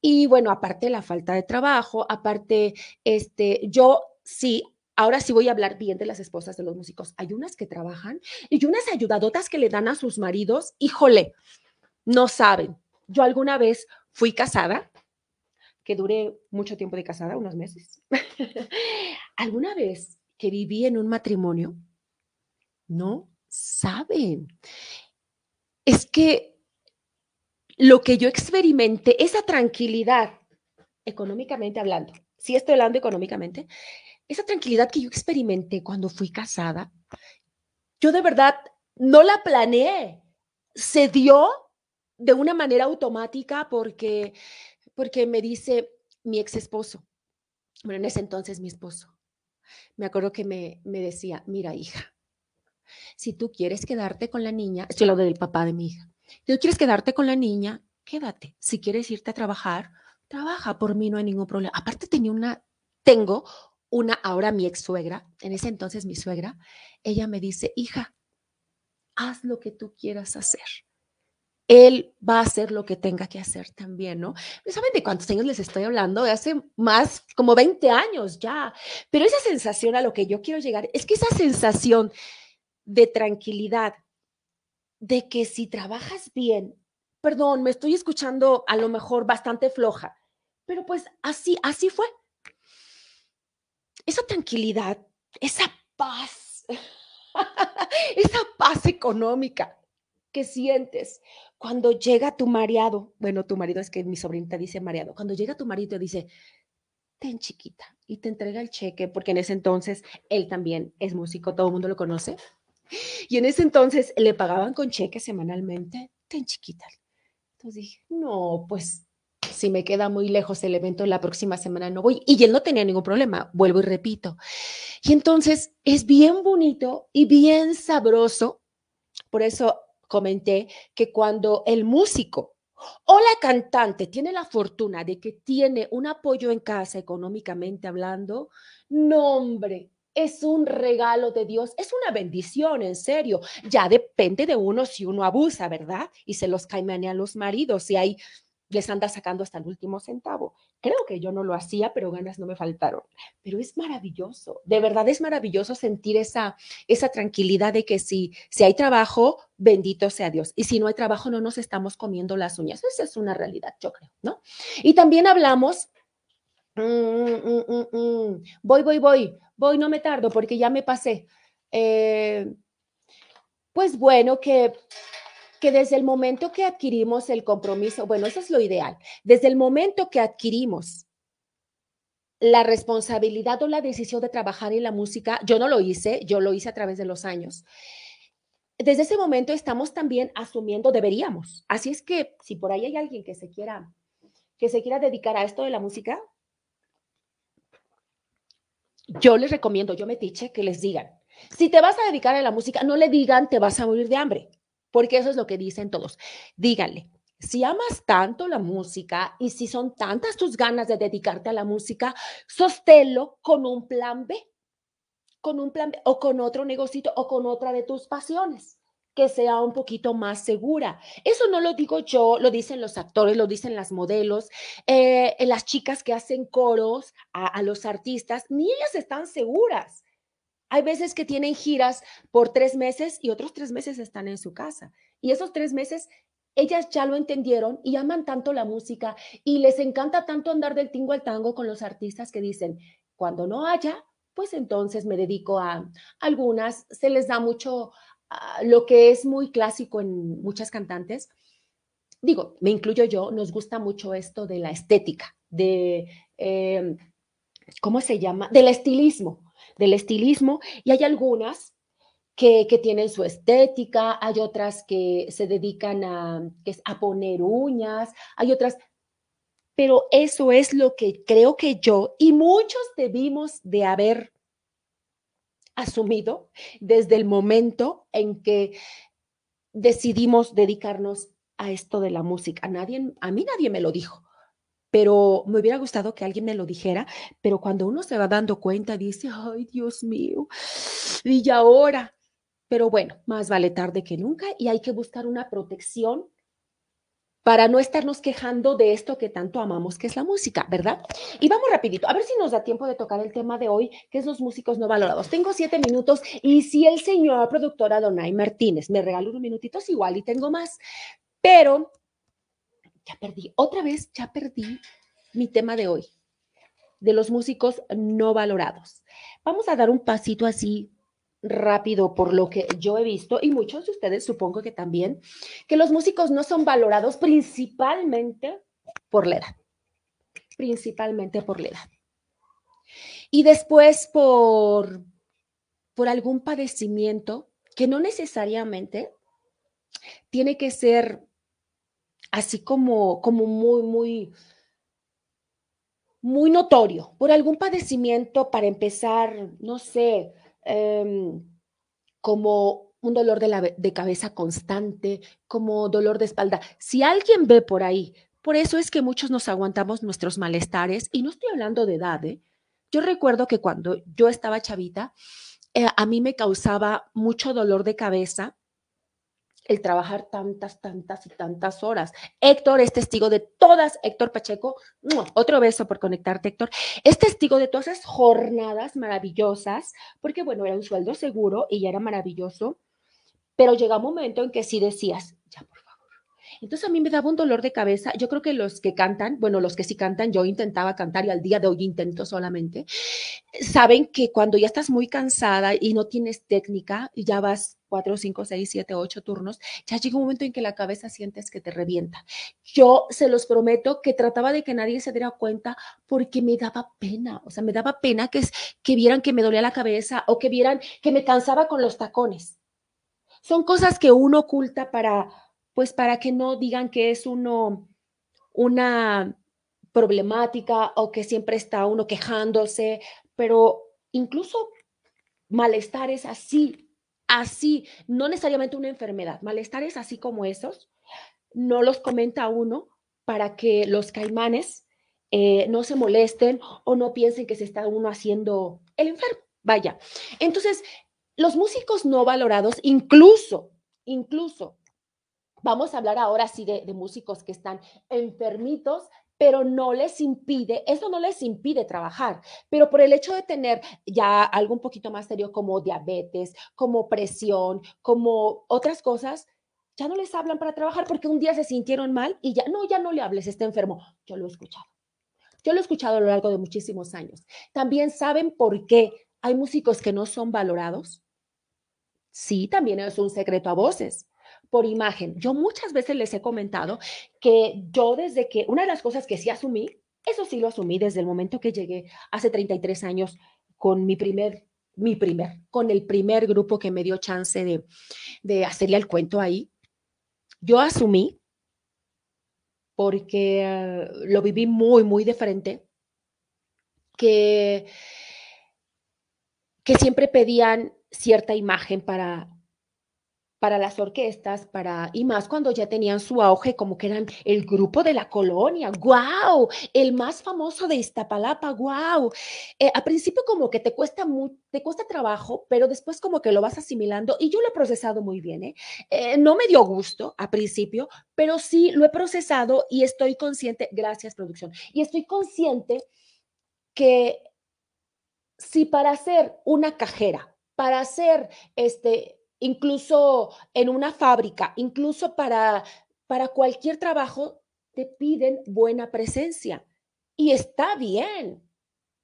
Y bueno, aparte la falta de trabajo, aparte, este, yo sí, ahora sí voy a hablar bien de las esposas de los músicos. Hay unas que trabajan y unas ayudadotas que le dan a sus maridos, híjole, no saben. Yo alguna vez fui casada que duré mucho tiempo de casada, unos meses. ¿Alguna vez que viví en un matrimonio? No saben. Es que lo que yo experimenté, esa tranquilidad, económicamente hablando, si estoy hablando económicamente, esa tranquilidad que yo experimenté cuando fui casada, yo de verdad no la planeé. Se dio de una manera automática porque porque me dice mi ex esposo, bueno, en ese entonces mi esposo, me acuerdo que me, me decía, mira hija, si tú quieres quedarte con la niña, estoy hablando del papá de mi hija, si tú quieres quedarte con la niña, quédate. Si quieres irte a trabajar, trabaja, por mí no hay ningún problema. Aparte tenía una, tengo una, ahora mi ex suegra, en ese entonces mi suegra, ella me dice, hija, haz lo que tú quieras hacer él va a hacer lo que tenga que hacer también, ¿no? ¿Saben de cuántos años les estoy hablando? Hace más, como 20 años ya. Pero esa sensación a lo que yo quiero llegar es que esa sensación de tranquilidad, de que si trabajas bien, perdón, me estoy escuchando a lo mejor bastante floja, pero pues así, así fue. Esa tranquilidad, esa paz, esa paz económica que sientes cuando llega tu mareado, bueno, tu marido es que mi sobrinita dice mareado, cuando llega tu marido dice, ten chiquita, y te entrega el cheque, porque en ese entonces él también es músico, todo el mundo lo conoce. Y en ese entonces le pagaban con cheque semanalmente, ten chiquita. Entonces dije, no, pues si me queda muy lejos el evento la próxima semana no voy. Y él no tenía ningún problema, vuelvo y repito. Y entonces es bien bonito y bien sabroso. Por eso comenté que cuando el músico o la cantante tiene la fortuna de que tiene un apoyo en casa económicamente hablando, no hombre, es un regalo de Dios, es una bendición, en serio. Ya depende de uno si uno abusa, ¿verdad? Y se los a los maridos, si hay les anda sacando hasta el último centavo. Creo que yo no lo hacía, pero ganas no me faltaron. Pero es maravilloso, de verdad es maravilloso sentir esa, esa tranquilidad de que si, si hay trabajo, bendito sea Dios. Y si no hay trabajo, no nos estamos comiendo las uñas. Esa es una realidad, yo creo, ¿no? Y también hablamos, mm, mm, mm, voy, voy, voy, voy, no me tardo porque ya me pasé. Eh, pues bueno, que que desde el momento que adquirimos el compromiso, bueno, eso es lo ideal, desde el momento que adquirimos la responsabilidad o la decisión de trabajar en la música, yo no lo hice, yo lo hice a través de los años. Desde ese momento estamos también asumiendo, deberíamos. Así es que si por ahí hay alguien que se quiera que se quiera dedicar a esto de la música, yo les recomiendo, yo me tiche que les digan, si te vas a dedicar a la música, no le digan te vas a morir de hambre porque eso es lo que dicen todos. Díganle, si amas tanto la música y si son tantas tus ganas de dedicarte a la música, sosténlo con un plan B, con un plan B o con otro negocito o con otra de tus pasiones que sea un poquito más segura. Eso no lo digo yo, lo dicen los actores, lo dicen las modelos, eh, las chicas que hacen coros a, a los artistas, ni ellas están seguras. Hay veces que tienen giras por tres meses y otros tres meses están en su casa. Y esos tres meses ellas ya lo entendieron y aman tanto la música y les encanta tanto andar del tingo al tango con los artistas que dicen, cuando no haya, pues entonces me dedico a algunas, se les da mucho ah, lo que es muy clásico en muchas cantantes. Digo, me incluyo yo, nos gusta mucho esto de la estética, de, eh, ¿cómo se llama? Del estilismo del estilismo y hay algunas que, tienen su estética, hay otras que se dedican a, a poner uñas, hay otras, pero eso es lo que creo que yo y muchos debimos de haber asumido desde el momento en que decidimos dedicarnos a esto de la música. Nadie, a mí nadie me lo dijo pero me hubiera gustado que alguien me lo dijera, pero cuando uno se va dando cuenta, dice, ay, Dios mío, y ahora, pero bueno, más vale tarde que nunca y hay que buscar una protección para no estarnos quejando de esto que tanto amamos, que es la música, ¿verdad? Y vamos rapidito, a ver si nos da tiempo de tocar el tema de hoy, que es los músicos no valorados. Tengo siete minutos y si el señor productora Donay Martínez me regala unos minutitos, igual y tengo más, pero ya perdí, otra vez ya perdí mi tema de hoy, de los músicos no valorados. Vamos a dar un pasito así rápido por lo que yo he visto y muchos de ustedes supongo que también, que los músicos no son valorados principalmente por la edad, principalmente por la edad. Y después por, por algún padecimiento que no necesariamente tiene que ser así como, como muy, muy, muy notorio, por algún padecimiento, para empezar, no sé, em, como un dolor de, la, de cabeza constante, como dolor de espalda. Si alguien ve por ahí, por eso es que muchos nos aguantamos nuestros malestares, y no estoy hablando de edad, ¿eh? Yo recuerdo que cuando yo estaba chavita, eh, a mí me causaba mucho dolor de cabeza el trabajar tantas, tantas y tantas horas. Héctor es testigo de todas, Héctor Pacheco, otro beso por conectarte, Héctor, es testigo de todas esas jornadas maravillosas, porque bueno, era un sueldo seguro y ya era maravilloso, pero llega un momento en que sí decías, ya por favor. Entonces a mí me daba un dolor de cabeza. Yo creo que los que cantan, bueno, los que sí cantan, yo intentaba cantar y al día de hoy intento solamente, saben que cuando ya estás muy cansada y no tienes técnica ya vas cuatro, cinco, seis, siete, ocho turnos, ya llega un momento en que la cabeza sientes que te revienta. Yo se los prometo que trataba de que nadie se diera cuenta porque me daba pena, o sea, me daba pena que, que vieran que me dolía la cabeza o que vieran que me cansaba con los tacones. Son cosas que uno oculta para, pues para que no digan que es uno una problemática o que siempre está uno quejándose, pero incluso malestares así así, no necesariamente una enfermedad, malestares así como esos, no los comenta uno para que los caimanes eh, no se molesten o no piensen que se está uno haciendo el enfermo. Vaya. Entonces, los músicos no valorados, incluso, incluso, vamos a hablar ahora sí de, de músicos que están enfermitos pero no les impide, eso no les impide trabajar, pero por el hecho de tener ya algo un poquito más serio como diabetes, como presión, como otras cosas, ya no les hablan para trabajar porque un día se sintieron mal y ya, no, ya no le hables, está enfermo. Yo lo he escuchado. Yo lo he escuchado a lo largo de muchísimos años. También saben por qué hay músicos que no son valorados. Sí, también es un secreto a voces por imagen. Yo muchas veces les he comentado que yo desde que, una de las cosas que sí asumí, eso sí lo asumí desde el momento que llegué hace 33 años con mi primer, mi primer, con el primer grupo que me dio chance de, de hacerle el cuento ahí. Yo asumí, porque eh, lo viví muy, muy de frente, que, que siempre pedían cierta imagen para, para las orquestas, para, y más cuando ya tenían su auge, como que eran el grupo de la colonia, wow, el más famoso de Iztapalapa, wow. Eh, a principio como que te cuesta, te cuesta trabajo, pero después como que lo vas asimilando y yo lo he procesado muy bien, ¿eh? ¿eh? No me dio gusto a principio, pero sí lo he procesado y estoy consciente, gracias producción, y estoy consciente que si para hacer una cajera, para hacer este incluso en una fábrica, incluso para, para cualquier trabajo, te piden buena presencia. Y está bien.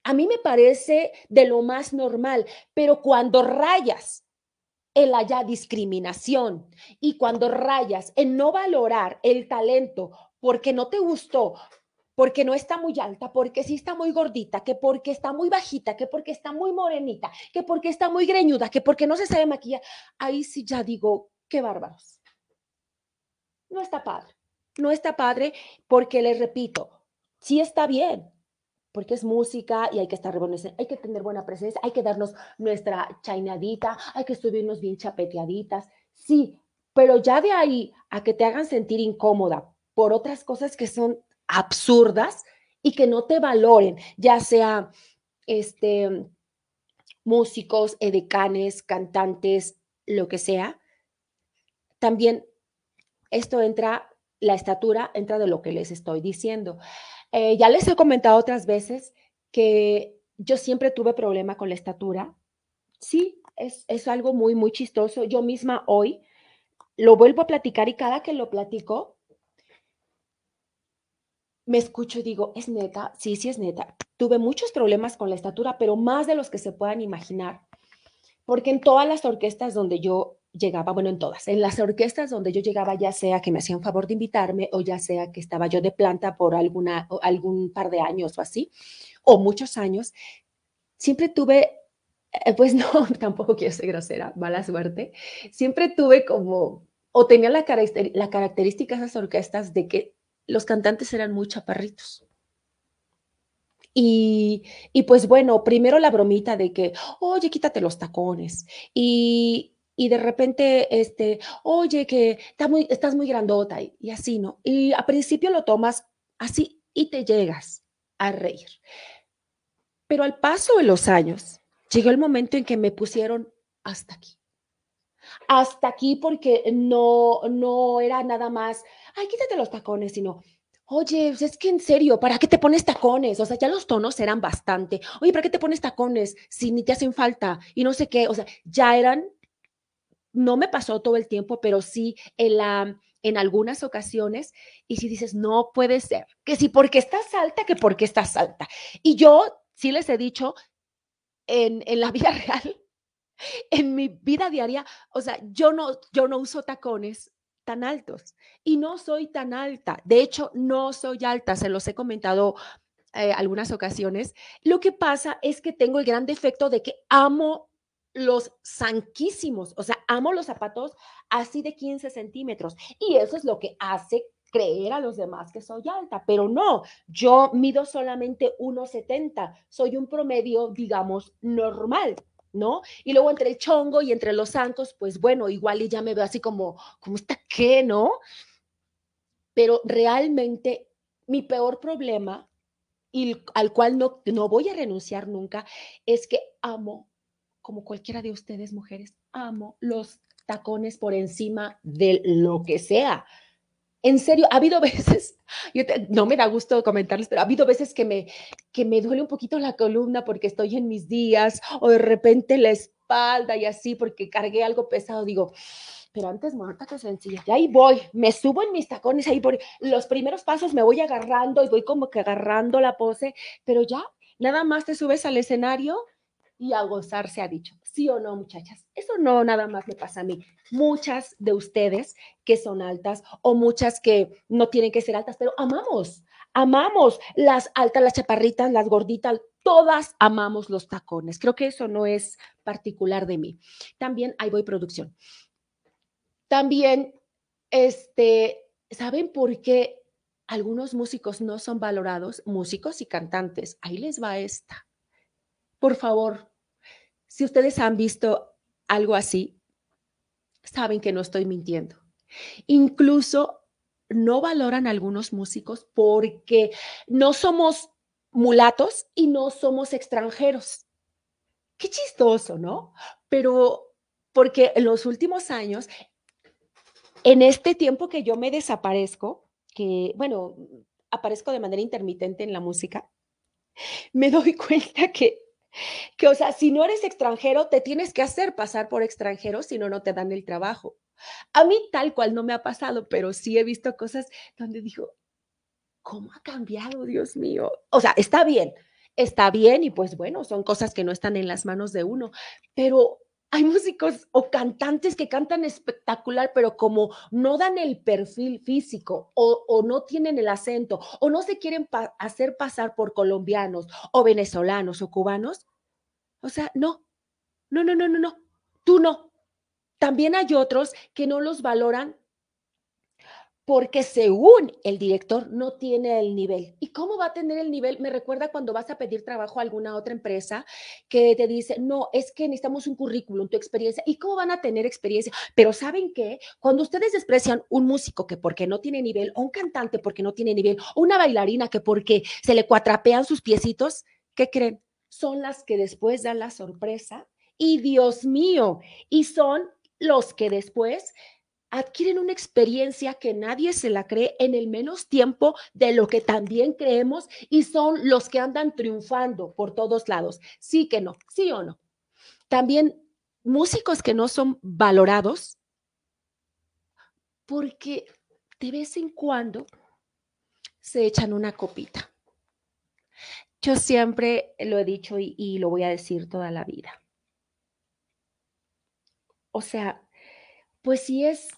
A mí me parece de lo más normal, pero cuando rayas en la discriminación y cuando rayas en no valorar el talento porque no te gustó, porque no está muy alta, porque sí está muy gordita, que porque está muy bajita, que porque está muy morenita, que porque está muy greñuda, que porque no se sabe maquillar. Ahí sí ya digo, qué bárbaros. No está padre. No está padre porque les repito, sí está bien, porque es música y hay que estar hay que tener buena presencia, hay que darnos nuestra chainadita, hay que subirnos bien chapeteaditas, sí, pero ya de ahí a que te hagan sentir incómoda por otras cosas que son absurdas y que no te valoren, ya sea este, músicos, edecanes, cantantes, lo que sea. También esto entra, la estatura entra de lo que les estoy diciendo. Eh, ya les he comentado otras veces que yo siempre tuve problema con la estatura. Sí, es, es algo muy, muy chistoso. Yo misma hoy lo vuelvo a platicar y cada que lo platico, me escucho y digo, ¿es neta? Sí, sí es neta. Tuve muchos problemas con la estatura, pero más de los que se puedan imaginar. Porque en todas las orquestas donde yo llegaba, bueno, en todas, en las orquestas donde yo llegaba, ya sea que me hacían favor de invitarme o ya sea que estaba yo de planta por alguna, algún par de años o así, o muchos años, siempre tuve, eh, pues no, tampoco quiero ser grosera, mala suerte, siempre tuve como, o tenía la, la característica esas orquestas de que los cantantes eran muy chaparritos. Y, pues bueno, primero la bromita de que, oye, quítate los tacones. Y, de repente, este, oye, que está muy, estás muy grandota y, y así, ¿no? Y a principio lo tomas así y te llegas a reír. Pero al paso de los años, llegó el momento en que me pusieron hasta aquí. Hasta aquí porque no, no era nada más ay, quítate los tacones, sino, oye, pues, es que en serio, ¿para qué te pones tacones? O sea, ya los tonos eran bastante. Oye, ¿para qué te pones tacones si ni te hacen falta? Y no sé qué, o sea, ya eran, no me pasó todo el tiempo, pero sí en la en algunas ocasiones y si dices, no puede ser, que si porque estás alta, que porque estás alta. Y yo sí les he dicho en, en la vida real, en mi vida diaria, o sea, yo no, yo no uso tacones tan altos y no soy tan alta. De hecho, no soy alta, se los he comentado eh, algunas ocasiones. Lo que pasa es que tengo el gran defecto de que amo los sanquísimos, o sea, amo los zapatos así de 15 centímetros y eso es lo que hace creer a los demás que soy alta, pero no, yo mido solamente 1,70, soy un promedio, digamos, normal. ¿No? Y luego entre el chongo y entre los zancos, pues bueno, igual y ya me veo así como, como está qué, ¿no? Pero realmente mi peor problema, y al cual no, no voy a renunciar nunca, es que amo, como cualquiera de ustedes mujeres, amo los tacones por encima de lo que sea. En serio, ha habido veces, no me da gusto comentarles, pero ha habido veces que me, que me duele un poquito la columna porque estoy en mis días o de repente la espalda y así porque cargué algo pesado. Digo, pero antes muerta que sencilla. Y ahí voy, me subo en mis tacones, ahí por los primeros pasos me voy agarrando y voy como que agarrando la pose, pero ya, nada más te subes al escenario y a gozar se ha dicho. ¿Sí o no, muchachas? Eso no nada más me pasa a mí. Muchas de ustedes que son altas o muchas que no tienen que ser altas, pero amamos, amamos las altas, las chaparritas, las gorditas, todas amamos los tacones. Creo que eso no es particular de mí. También ahí voy producción. También, este, ¿saben por qué algunos músicos no son valorados? Músicos y cantantes. Ahí les va esta. Por favor, si ustedes han visto algo así, saben que no estoy mintiendo. Incluso no valoran algunos músicos porque no somos mulatos y no somos extranjeros. Qué chistoso, ¿no? Pero porque en los últimos años, en este tiempo que yo me desaparezco, que, bueno, aparezco de manera intermitente en la música, me doy cuenta que que, o sea, si no eres extranjero, te tienes que hacer pasar por extranjero, si no, no te dan el trabajo. A mí tal cual no me ha pasado, pero sí he visto cosas donde digo, ¿cómo ha cambiado, Dios mío? O sea, está bien, está bien y pues bueno, son cosas que no están en las manos de uno, pero hay músicos o cantantes que cantan espectacular, pero como no dan el perfil físico o, no tienen el acento o no se quieren hacer pasar por colombianos o venezolanos o cubanos, o sea, no, no, no, no, no, no, tú no. También hay otros que no los valoran porque según el director no tiene el nivel. ¿Y cómo va a tener el nivel? Me recuerda cuando vas a pedir trabajo a alguna otra empresa que te dice, no, es que necesitamos un currículum, tu experiencia. ¿Y cómo van a tener experiencia? Pero ¿saben qué? Cuando ustedes desprecian un músico que porque no tiene nivel, o un cantante porque no tiene nivel, o una bailarina que porque se le cuatrapean sus piecitos, ¿qué creen? Son las que después dan la sorpresa. Y Dios mío, y son los que después adquieren una experiencia que nadie se la cree en el menos tiempo de lo que también creemos y son los que andan triunfando por todos lados. Sí que no, sí o no. También músicos que no son valorados porque de vez en cuando se echan una copita. Yo siempre lo he dicho y, lo voy a decir toda la vida. O sea, pues si es,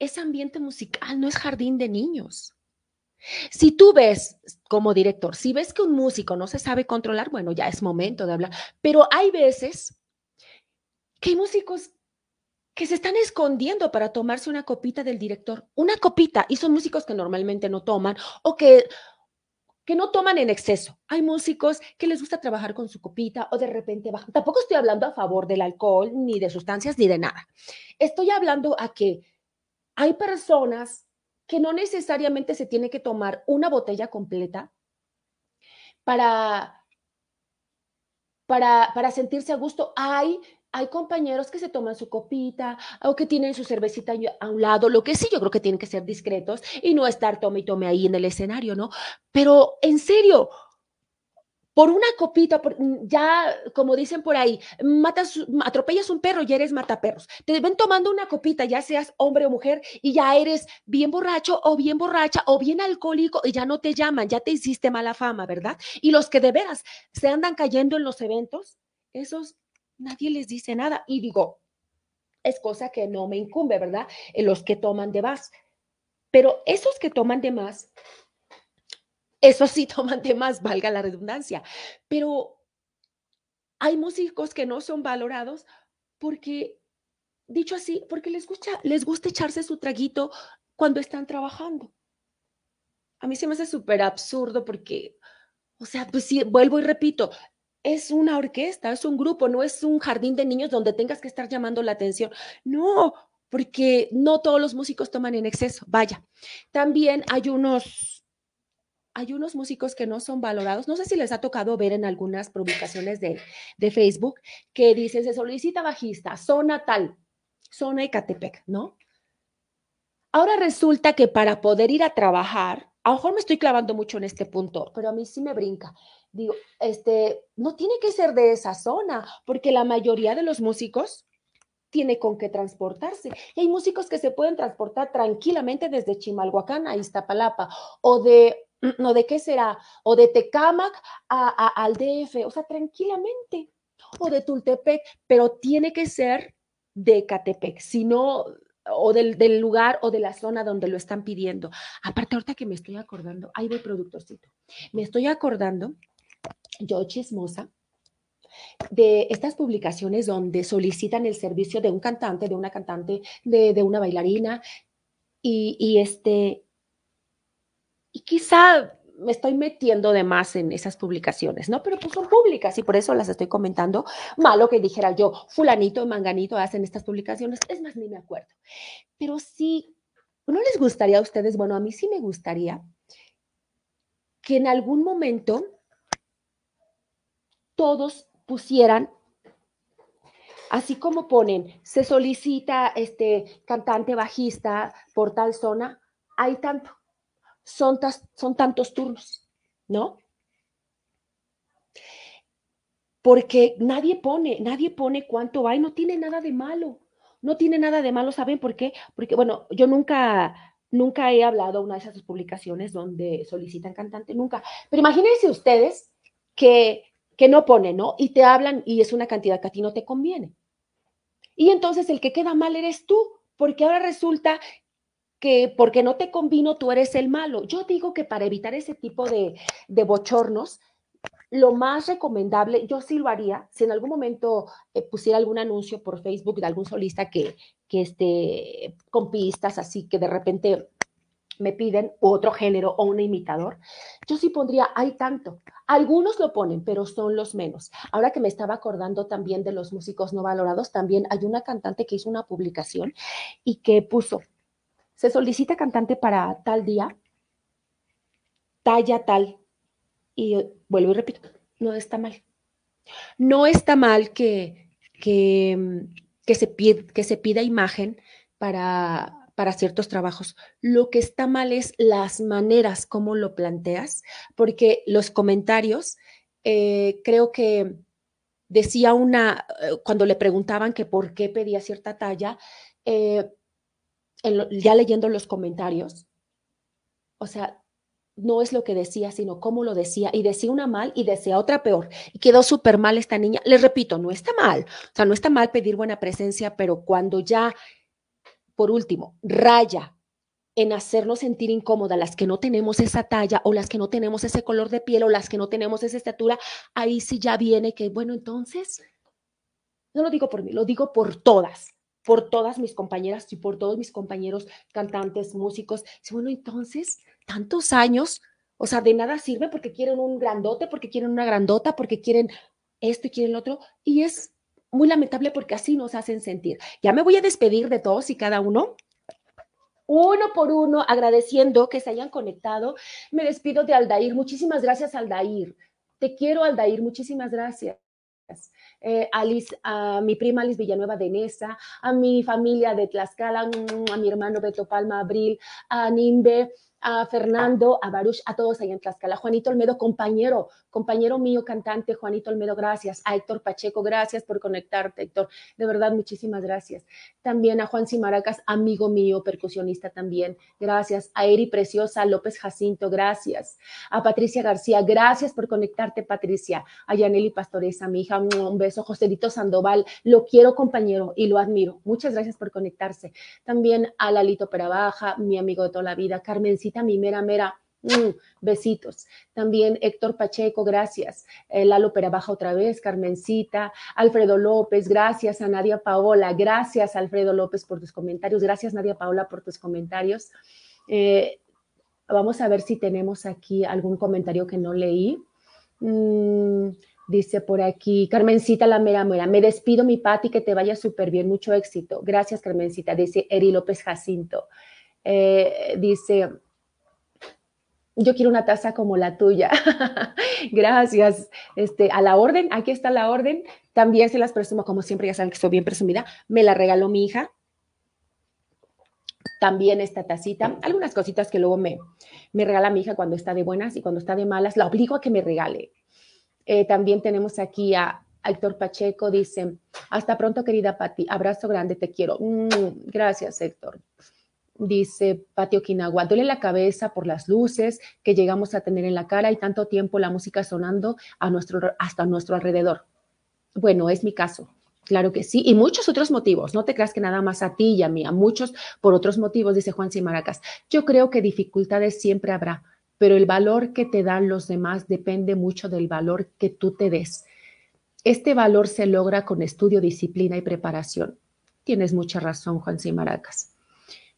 es ambiente musical, no es jardín de niños. Si tú ves como director, si ves que un músico no se sabe controlar, bueno, ya es momento de hablar, pero hay veces que hay músicos que se están escondiendo para tomarse una copita del director, una copita, y son músicos que normalmente no toman o que que no toman en exceso. Hay músicos que les gusta trabajar con su copita o de repente bajan. Tampoco estoy hablando a favor del alcohol, ni de sustancias, ni de nada. Estoy hablando a que hay personas que no necesariamente se tiene que tomar una botella completa para, para, para sentirse a gusto. Hay hay compañeros que se toman su copita o que tienen su cervecita a un lado, lo que sí, yo creo que tienen que ser discretos y no estar tome y tome ahí en el escenario, ¿no? Pero en serio, por una copita, mm, ya como dicen por ahí, matas, atropellas un perro y eres mataperros. Te ven tomando una copita, ya seas hombre o mujer, y ya eres bien borracho o bien borracha o bien alcohólico y ya no te llaman, ya te hiciste mala fama, ¿verdad? Y los que de veras se andan cayendo en los eventos, esos nadie les dice nada. Y digo, es cosa que no me incumbe, ¿verdad? En los que toman de más. Pero esos que toman de más, esos sí toman de más, valga la redundancia. Pero hay músicos que no son valorados porque, dicho así, porque les gusta, les gusta echarse su traguito cuando están trabajando. A mí se me hace súper absurdo porque, o sea, pues sí, vuelvo y repito, es una orquesta, es un grupo, no es un jardín de niños donde tengas que estar llamando la atención. No, porque no todos los músicos toman en exceso. Vaya, también hay unos hay unos músicos que no son valorados. No sé si les ha tocado ver en algunas publicaciones de, de Facebook que dicen, se solicita bajista, zona tal, zona Ecatepec, ¿no? Ahora resulta que para poder ir a trabajar, a lo mejor me estoy clavando mucho en este punto, pero a mí sí me brinca digo, este, no tiene que ser de esa zona, porque la mayoría de los músicos tiene con qué transportarse. Y hay músicos que se pueden transportar tranquilamente desde Chimalhuacán a Iztapalapa, o de, no, ¿de qué será? O de Tecámac a, al DF, o sea, tranquilamente, o de Tultepec, pero tiene que ser de Catepec, si no, o del, del, lugar o de la zona donde lo están pidiendo. Aparte, ahorita que me estoy acordando, ahí voy productorcito, me estoy acordando yo chismosa, de estas publicaciones donde solicitan el servicio de un cantante, de una cantante, de, una bailarina, y, este, y quizá me estoy metiendo de más en esas publicaciones, ¿no? Pero pues son públicas y por eso las estoy comentando. Malo que dijera yo, fulanito y manganito hacen estas publicaciones, es más, ni me acuerdo. Pero sí, ¿no les gustaría a ustedes? Bueno, a mí sí me gustaría que en algún momento todos pusieran, así como ponen, se solicita este cantante bajista por tal zona, hay tanto, son, son tantos turnos, ¿no? Porque nadie pone, nadie pone cuánto hay, no tiene nada de malo, no tiene nada de malo, ¿saben por qué? Porque, bueno, yo nunca, nunca he hablado una de esas publicaciones donde solicitan cantante, nunca. Pero imagínense ustedes que que no pone, ¿no? Y te hablan y es una cantidad que a ti no te conviene. Y entonces el que queda mal eres tú, porque ahora resulta que porque no te convino tú eres el malo. Yo digo que para evitar ese tipo de, de bochornos, lo más recomendable, yo sí lo haría, si en algún momento eh, pusiera algún anuncio por Facebook de algún solista que, que esté con pistas así que de repente me piden otro género o un imitador, yo sí pondría, hay tanto. Algunos lo ponen, pero son los menos. Ahora que me estaba acordando también de los músicos no valorados, también hay una cantante que hizo una publicación y que puso, se solicita cantante para tal día, talla tal. Y vuelvo y repito, no está mal. No está mal que, que, que se, que se pida imagen para para ciertos trabajos. Lo que está mal es las maneras como lo planteas, porque los comentarios, eh, creo que decía una, eh, cuando le preguntaban que por qué pedía cierta talla, eh, ya leyendo los comentarios, o sea, no es lo que decía, sino cómo lo decía. Y decía una mal y decía otra peor. Y quedó súper mal esta niña. Les repito, no está mal. O sea, no está mal pedir buena presencia, pero cuando ya por último, raya en hacernos sentir incómoda las que no tenemos esa talla o las que no tenemos ese color de piel o las que no tenemos esa estatura, ahí sí ya viene que, bueno, entonces, no lo digo por mí, lo digo por todas, por todas mis compañeras y por todos mis compañeros cantantes, músicos. Bueno, entonces, tantos años, o sea, de nada sirve porque quieren un grandote, porque quieren una grandota, porque quieren esto y quieren lo otro, y es muy lamentable porque así nos hacen sentir. Ya me voy a despedir de todos y cada uno. Uno por uno, agradeciendo que se hayan conectado. Me despido de Aldair. Muchísimas gracias, Aldair. Te quiero, Aldair. Muchísimas gracias. Eh, Alice, a mi prima Alice Villanueva de Nesa, a mi familia de Tlaxcala, a mi hermano Beto Palma Abril, a Nimbe, a Fernando, a Baruch, a todos ahí en Tlaxcala. Juanito Olmedo, compañero, compañero mío, cantante, Juanito Olmedo, gracias. A Héctor Pacheco, gracias por conectarte, Héctor. De verdad, muchísimas gracias. También a Juan Simaracas, amigo mío, percusionista también, gracias. A Eri Preciosa López Jacinto, gracias. A Patricia García, gracias por conectarte, Patricia. A Yaneli Pastoresa, mi hija, un beso. Joselito Sandoval, lo quiero, compañero, y lo admiro. Muchas gracias por conectarse. También a Lalito Perabaja, mi amigo de toda la vida, Carmencita mi mera, mera. Mm, besitos. También Héctor Pacheco, gracias. Eh, Lalo Perabaja otra vez, Carmencita, Alfredo López, gracias a Nadia Paola, gracias Alfredo López por tus comentarios, gracias Nadia Paola por tus comentarios. Eh, vamos a ver si tenemos aquí algún comentario que no leí. Mm, dice por aquí, Carmencita la mera mera, me despido mi Pati, que te vaya súper bien, mucho éxito. Gracias Carmencita, dice Eri López Jacinto. Eh, dice, yo quiero una taza como la tuya. Gracias. Este, a la orden, aquí está la orden. También se las presumo, como siempre, ya saben que soy bien presumida. Me la regaló mi hija. También esta tacita. Algunas cositas que luego me, me regala mi hija cuando está de buenas y cuando está de malas. La obligo a que me regale. Eh, también tenemos aquí a Héctor Pacheco. Dice, hasta pronto, querida Pati. Abrazo grande, te quiero. Mm, gracias, Héctor dice Patio Okinawa, duele la cabeza por las luces que llegamos a tener en la cara y tanto tiempo la música sonando a nuestro, hasta nuestro alrededor. Bueno, es mi caso. Claro que sí, y muchos otros motivos. No te creas que nada más a ti y a mí, a muchos por otros motivos, dice Juan Simaracas. Yo creo que dificultades siempre habrá, pero el valor que te dan los demás depende mucho del valor que tú te des. Este valor se logra con estudio, disciplina y preparación. Tienes mucha razón, Juan Simaracas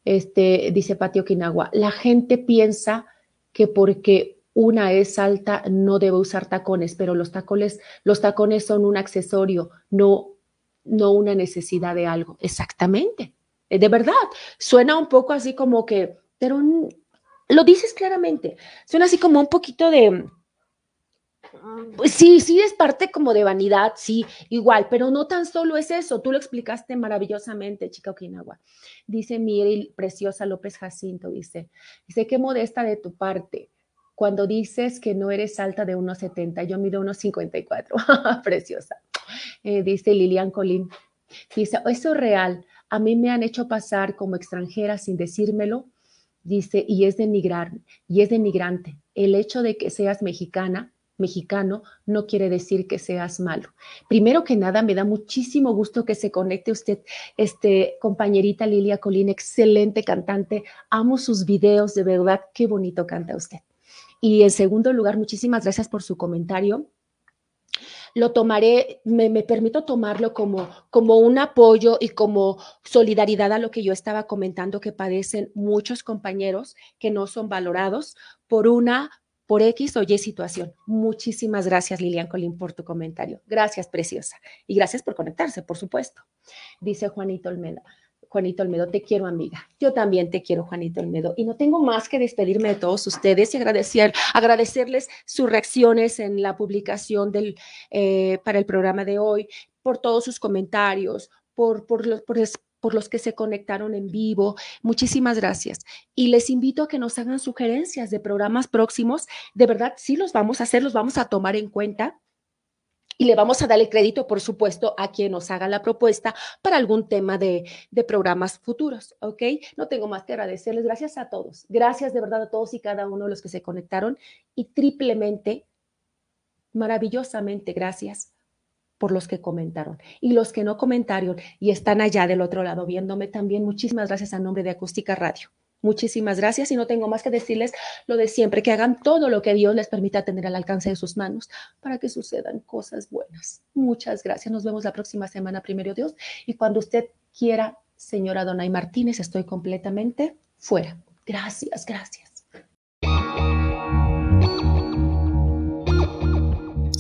este, dice Patio Okinawa, la gente piensa que porque una es alta no debe usar tacones, pero los tacones, los tacones son un accesorio, no, no una necesidad de algo. Exactamente. Eh, de verdad, suena un poco así como que, pero lo dices claramente, suena así como un poquito de, pues sí, sí es parte como de vanidad, sí, igual, pero no tan solo es eso, tú lo explicaste maravillosamente, chica Okinawa. Dice Miri Preciosa López Jacinto, dice, dice, qué modesta de tu parte cuando dices que no eres alta de 1,70, yo mido 1,54, preciosa. Eh, dice Lilian Colín, dice, eso es real, a mí me han hecho pasar como extranjera sin decírmelo, dice, y es de migrar, y es de migrante. El hecho de que seas mexicana mexicano no quiere decir que seas malo. Primero que nada, me da muchísimo gusto que se conecte usted, este compañerita Lilia Colín, excelente cantante. Amo sus videos, de verdad, qué bonito canta usted. Y en segundo lugar, muchísimas gracias por su comentario. Lo tomaré, me, me permito tomarlo como, como un apoyo y como solidaridad a lo que yo estaba comentando que padecen muchos compañeros que no son valorados por una por X o Y situación. Muchísimas gracias, Lilian Colín, por tu comentario. Gracias, preciosa. Y gracias por conectarse, por supuesto. Dice Juanito Olmedo. Juanito Olmedo, te quiero, amiga. Yo también te quiero, Juanito Olmedo. Y no tengo más que despedirme de todos ustedes y agradecer, agradecerles sus reacciones en la publicación del, eh, para el programa de hoy, por todos sus comentarios, por, por, los, por, por los que se conectaron en vivo. Muchísimas gracias. Y les invito a que nos hagan sugerencias de programas próximos. De verdad, sí los vamos a hacer, los vamos a tomar en cuenta. Y le vamos a dar el crédito, por supuesto, a quien nos haga la propuesta para algún tema de, de, programas futuros, ¿ok? No tengo más que agradecerles. Gracias a todos. Gracias de verdad a todos y cada uno de los que se conectaron. Y triplemente, maravillosamente, gracias por los que comentaron. Y los que no comentaron y están allá del otro lado viéndome también, muchísimas gracias a nombre de Acústica Radio. Muchísimas gracias y no tengo más que decirles lo de siempre, que hagan todo lo que Dios les permita tener al alcance de sus manos para que sucedan cosas buenas. Muchas gracias. Nos vemos la próxima semana, primero Dios. Y cuando usted quiera, señora Donay Martínez, estoy completamente fuera. Gracias, gracias.